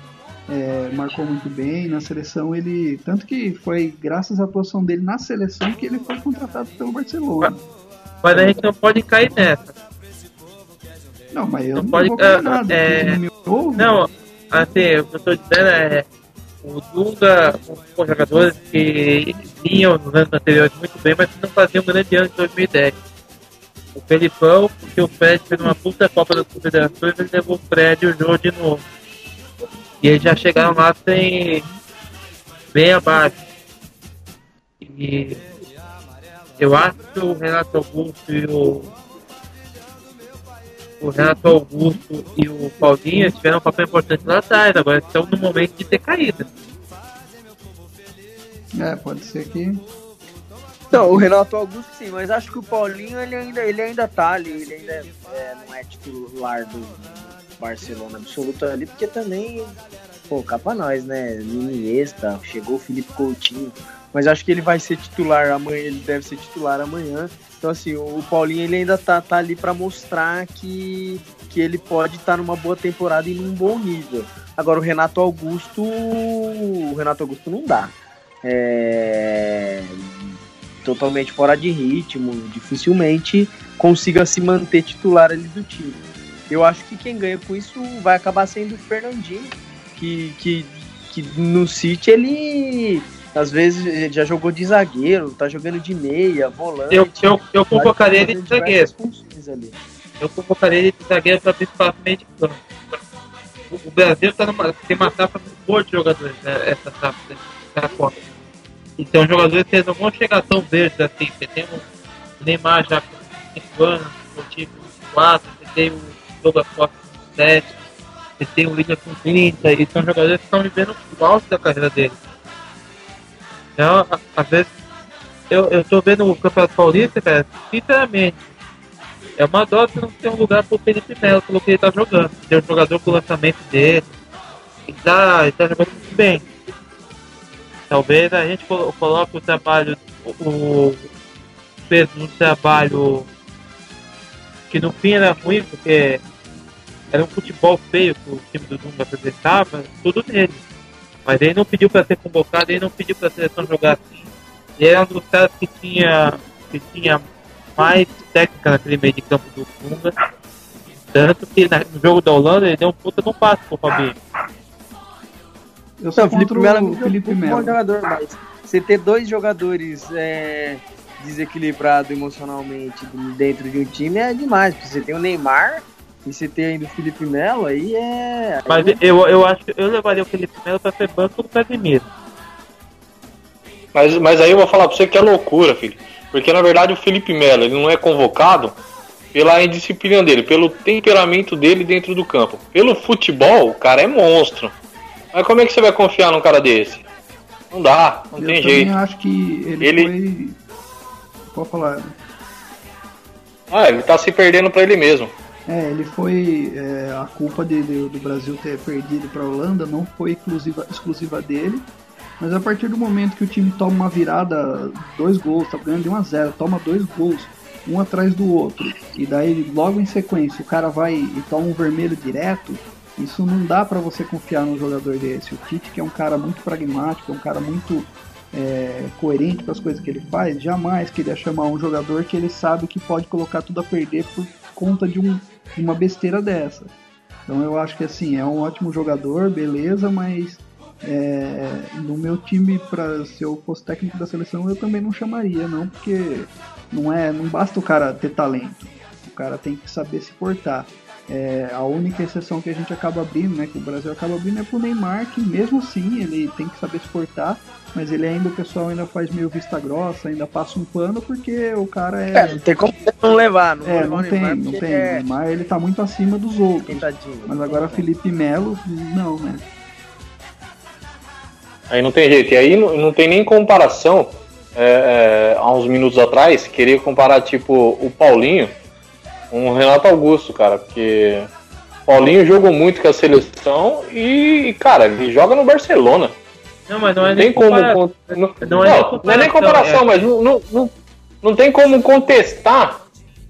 é, marcou muito bem na seleção. Ele tanto que foi graças à atuação dele na seleção que ele foi contratado pelo Barcelona. Mas a gente não pode cair nessa. Não, mas eu não, não pode, vou uh, nada. É, não, não, assim, o que eu tô dizendo é o Dunga, um jogadores que vinham nos anos anteriores muito bem, mas não faziam um grande ano em 2010. O Felipão, porque o Fred fez uma puta Copa das Confederações, ele levou o Fred e o João de novo. E eles já chegaram lá sem bem abaixo. E eu acho que o Renato Augusto e o o Renato Augusto e o Paulinho tiveram um papel importante lá atrás, agora estão no momento de ter caído. É, pode ser que. Não, o Renato Augusto sim, mas acho que o Paulinho ele ainda, ele ainda tá ali, ele ainda é, não é titular do Barcelona absoluto ali, porque também, pô, capa nós, né? Iniesta, chegou o Felipe Coutinho, mas acho que ele vai ser titular amanhã, ele deve ser titular amanhã. Então, assim, o Paulinho ele ainda tá, tá ali para mostrar que, que ele pode estar tá numa boa temporada e num bom nível. Agora, o Renato Augusto. O Renato Augusto não dá. É, totalmente fora de ritmo, dificilmente consiga se manter titular ali do time. Eu acho que quem ganha com isso vai acabar sendo o Fernandinho, que, que, que no City ele às vezes já jogou de zagueiro, tá jogando de meia, volante. Eu, eu, eu convocaria ele de zagueiro. Eu convocaria ele de zagueiro para espaço meio de campo. O Brasil tá numa, tem uma safra muito boa de jogadores, né, essa safra da Copa. E são jogadores que não vão chegar tão verdes assim. Você tem o Neymar já com 5 anos, o time 4, você tem o Douglas Costa com 7, você tem o Liga com 30, e são jogadores que estão vivendo o alto da carreira deles. Então, às vezes, eu, eu tô vendo o Campeonato Paulista, cara, sinceramente, é uma dó que não tem um lugar pro Felipe Melo pelo que ele tá jogando. Tem um jogador com o lançamento dele. Ele tá, ele tá jogando muito bem. Talvez a gente coloque o trabalho, o peso no trabalho que no fim era ruim, porque era um futebol feio que o time do Dunga apresentava, tudo nele. Mas ele não pediu para ser convocado, ele não pediu para a seleção jogar assim. Ele era um dos caras que tinha, que tinha mais técnica naquele meio de campo do Dunga. Tanto que no jogo da Holanda ele deu um puta no passo pro Fabinho. Eu sou não, Felipe Melo é Felipe Melo. jogador, mas você ter dois jogadores é, desequilibrados emocionalmente dentro de um time é demais. Você tem o Neymar e você tem ainda o Felipe Melo, aí é. Mas eu, eu acho que eu levaria o Felipe Melo pra ser banco do Casemiro. Mas, mas aí eu vou falar pra você que é loucura, filho. Porque na verdade o Felipe Melo ele não é convocado pela indisciplina dele, pelo temperamento dele dentro do campo. Pelo futebol, o cara é monstro. Mas como é que você vai confiar num cara desse? Não dá, não eu tem jeito. Eu acho que ele, ele... foi. Pode falar. Ah, ele tá se perdendo para ele mesmo. É, ele foi. É, a culpa do Brasil ter perdido para a Holanda não foi exclusiva, exclusiva dele. Mas a partir do momento que o time toma uma virada, dois gols, tá ganhando de 1 a 0 toma dois gols, um atrás do outro, e daí logo em sequência o cara vai e toma um vermelho direto, isso não dá para você confiar num jogador desse. O Tite, que é um cara muito pragmático, é um cara muito é, coerente com as coisas que ele faz, jamais queria chamar um jogador que ele sabe que pode colocar tudo a perder por conta de um uma besteira dessa. Então eu acho que assim, é um ótimo jogador, beleza, mas é, no meu time, para se eu fosse técnico da seleção, eu também não chamaria, não, porque não é, não basta o cara ter talento, o cara tem que saber se portar. É, a única exceção que a gente acaba abrindo, né, que o Brasil acaba abrindo é pro Neymar, que mesmo assim ele tem que saber se portar, mas ele ainda, o pessoal ainda faz meio vista grossa, ainda passa um pano, porque o cara é. É, não tem como não levar, não É, não tem, não tem. É... Neymar ele tá muito acima dos outros. Mas agora Felipe Melo, não, né? Aí não tem jeito. E aí não, não tem nem comparação. É, é, há uns minutos atrás, queria comparar, tipo, o Paulinho o Renato Augusto, cara, porque Paulinho jogou muito com a seleção e, cara, ele joga no Barcelona. Não, mas não é nem como. Não, não, não, é, não, não é nem comparação, é. mas não, não, não, não tem como contestar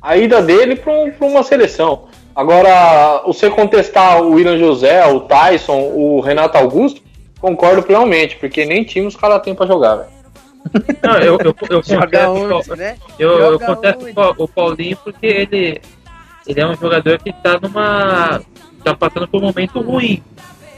a ida dele para um, uma seleção. Agora, você contestar o William José, o Tyson, o Renato Augusto, concordo plenamente, porque nem time os caras têm para jogar, velho. Não, eu, eu, eu, contesto, né? eu, eu contesto o Paulinho porque ele, ele é um jogador que está numa. tá passando por um momento ruim.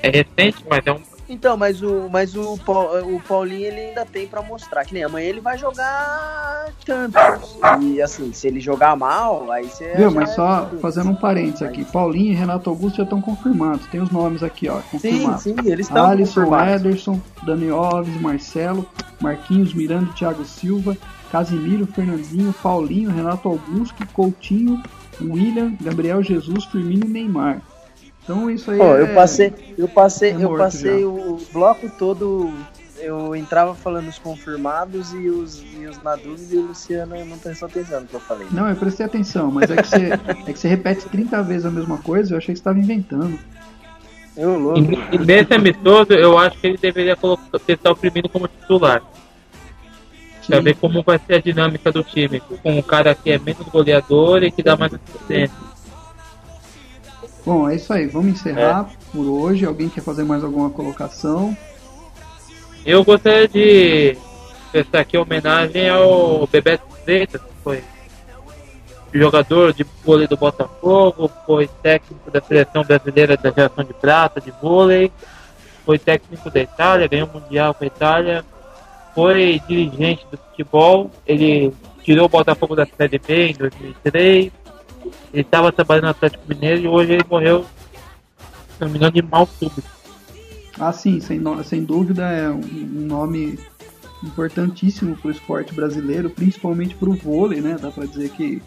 É recente, mas é um, Então, mas o, mas o, o Paulinho ele ainda tem para mostrar. Que nem amanhã ele vai jogar Champions. E assim, se ele jogar mal, aí você. Viu, mas só é fazendo um parênteses aqui: Paulinho e Renato Augusto já estão confirmados. Tem os nomes aqui, ó. Confirmados. Sim, sim, eles estão. Alisson, Ederson, Dani Alves, Marcelo, Marquinhos, Miranda, Thiago Silva, Casimiro, Fernandinho, Paulinho, Renato Augusto, Coutinho, William, Gabriel Jesus, Firmino e Neymar. Então isso aí. Oh, é... eu passei, eu passei, é eu passei já. o bloco todo. Eu entrava falando os confirmados e os, e os na dúvida e o Luciano não prestou atenção no que eu falei. Não, eu prestei atenção, mas é que você, é que você repete 30 vezes a mesma coisa, eu achei que você estava inventando. Eu louco. E, e nesse amistoso, eu acho que ele deveria colocar, testar o primeiro como titular. Pra ver como vai ser a dinâmica do time. Com um cara que é menos goleador e que dá mais assistência. Bom, é isso aí. Vamos encerrar é. por hoje. Alguém quer fazer mais alguma colocação? Eu gostaria de prestar aqui homenagem ao Bebeto Freitas, que foi jogador de vôlei do Botafogo, foi técnico da seleção brasileira da geração de prata de vôlei, foi técnico da Itália, ganhou o Mundial com a Itália, foi dirigente do futebol, ele tirou o Botafogo da Série B em 2003, ele estava trabalhando no Atlético Mineiro e hoje ele morreu, engano, de mal súbito. Ah, sim, sem, sem dúvida é um, nome importantíssimo para o esporte brasileiro, principalmente para o vôlei, né? Dá para dizer que,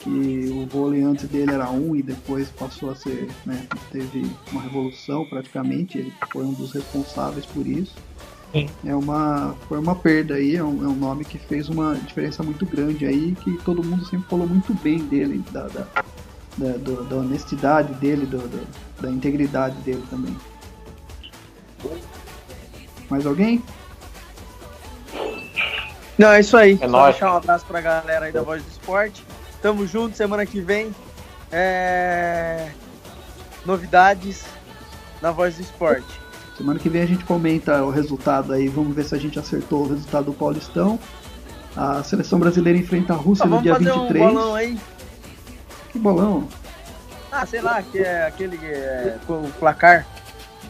que o vôlei antes dele era um e depois passou a ser, né? Teve uma revolução praticamente, ele foi um dos responsáveis por isso. Sim. É uma, foi uma perda aí, é um, é um, nome que fez uma diferença muito grande aí, que todo mundo sempre falou muito bem dele, da, da, da, do, da honestidade dele, do, do, da integridade dele também. Mais alguém? Não, é isso aí. É Só nóis. deixar um abraço pra galera aí da Voz do Esporte. Tamo junto, semana que vem. É... Novidades na Voz do Esporte. Semana que vem a gente comenta o resultado aí, vamos ver se a gente acertou o resultado do Paulistão. A seleção brasileira enfrenta a Rússia ah, no dia fazer 23. Um bolão aí. Que bolão? Ah, sei lá, que é aquele é, o placar,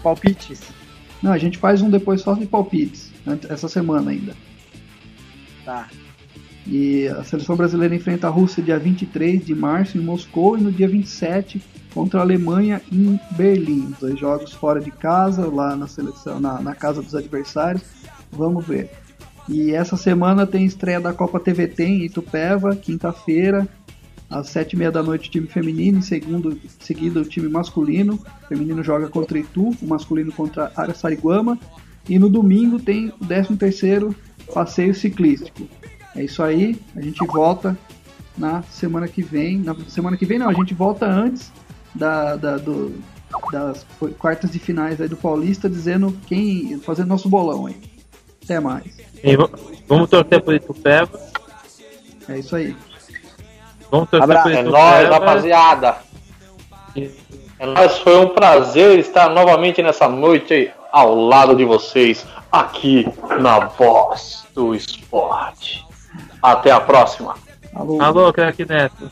palpites. Não, a gente faz um depois só de palpites, essa semana ainda. Tá. E a seleção brasileira enfrenta a Rússia dia 23 de março em Moscou e no dia 27 contra a Alemanha em Berlim. Dois jogos fora de casa, lá na seleção, na, na casa dos adversários. Vamos ver. E essa semana tem estreia da Copa TVT em Itupeva, quinta-feira, às sete e meia da noite, time feminino, em segundo, seguido o time masculino. O feminino joga contra Itu, o masculino contra Araçariguama. E no domingo tem o 13 terceiro passeio ciclístico. É isso aí, a gente volta na semana que vem. Na semana que vem não, a gente volta antes da, da do, das quartas de finais aí do Paulista, dizendo quem. fazendo nosso bolão aí. Até mais. E vamos torcer por Itupeva. É isso aí. Vamos torcer Abra por Itupeva. É nóis, rapaziada. É nóis, foi um prazer estar novamente nessa noite ao lado de vocês, aqui na Voz do Esporte. Até a próxima. Alô, Alô craque Neto.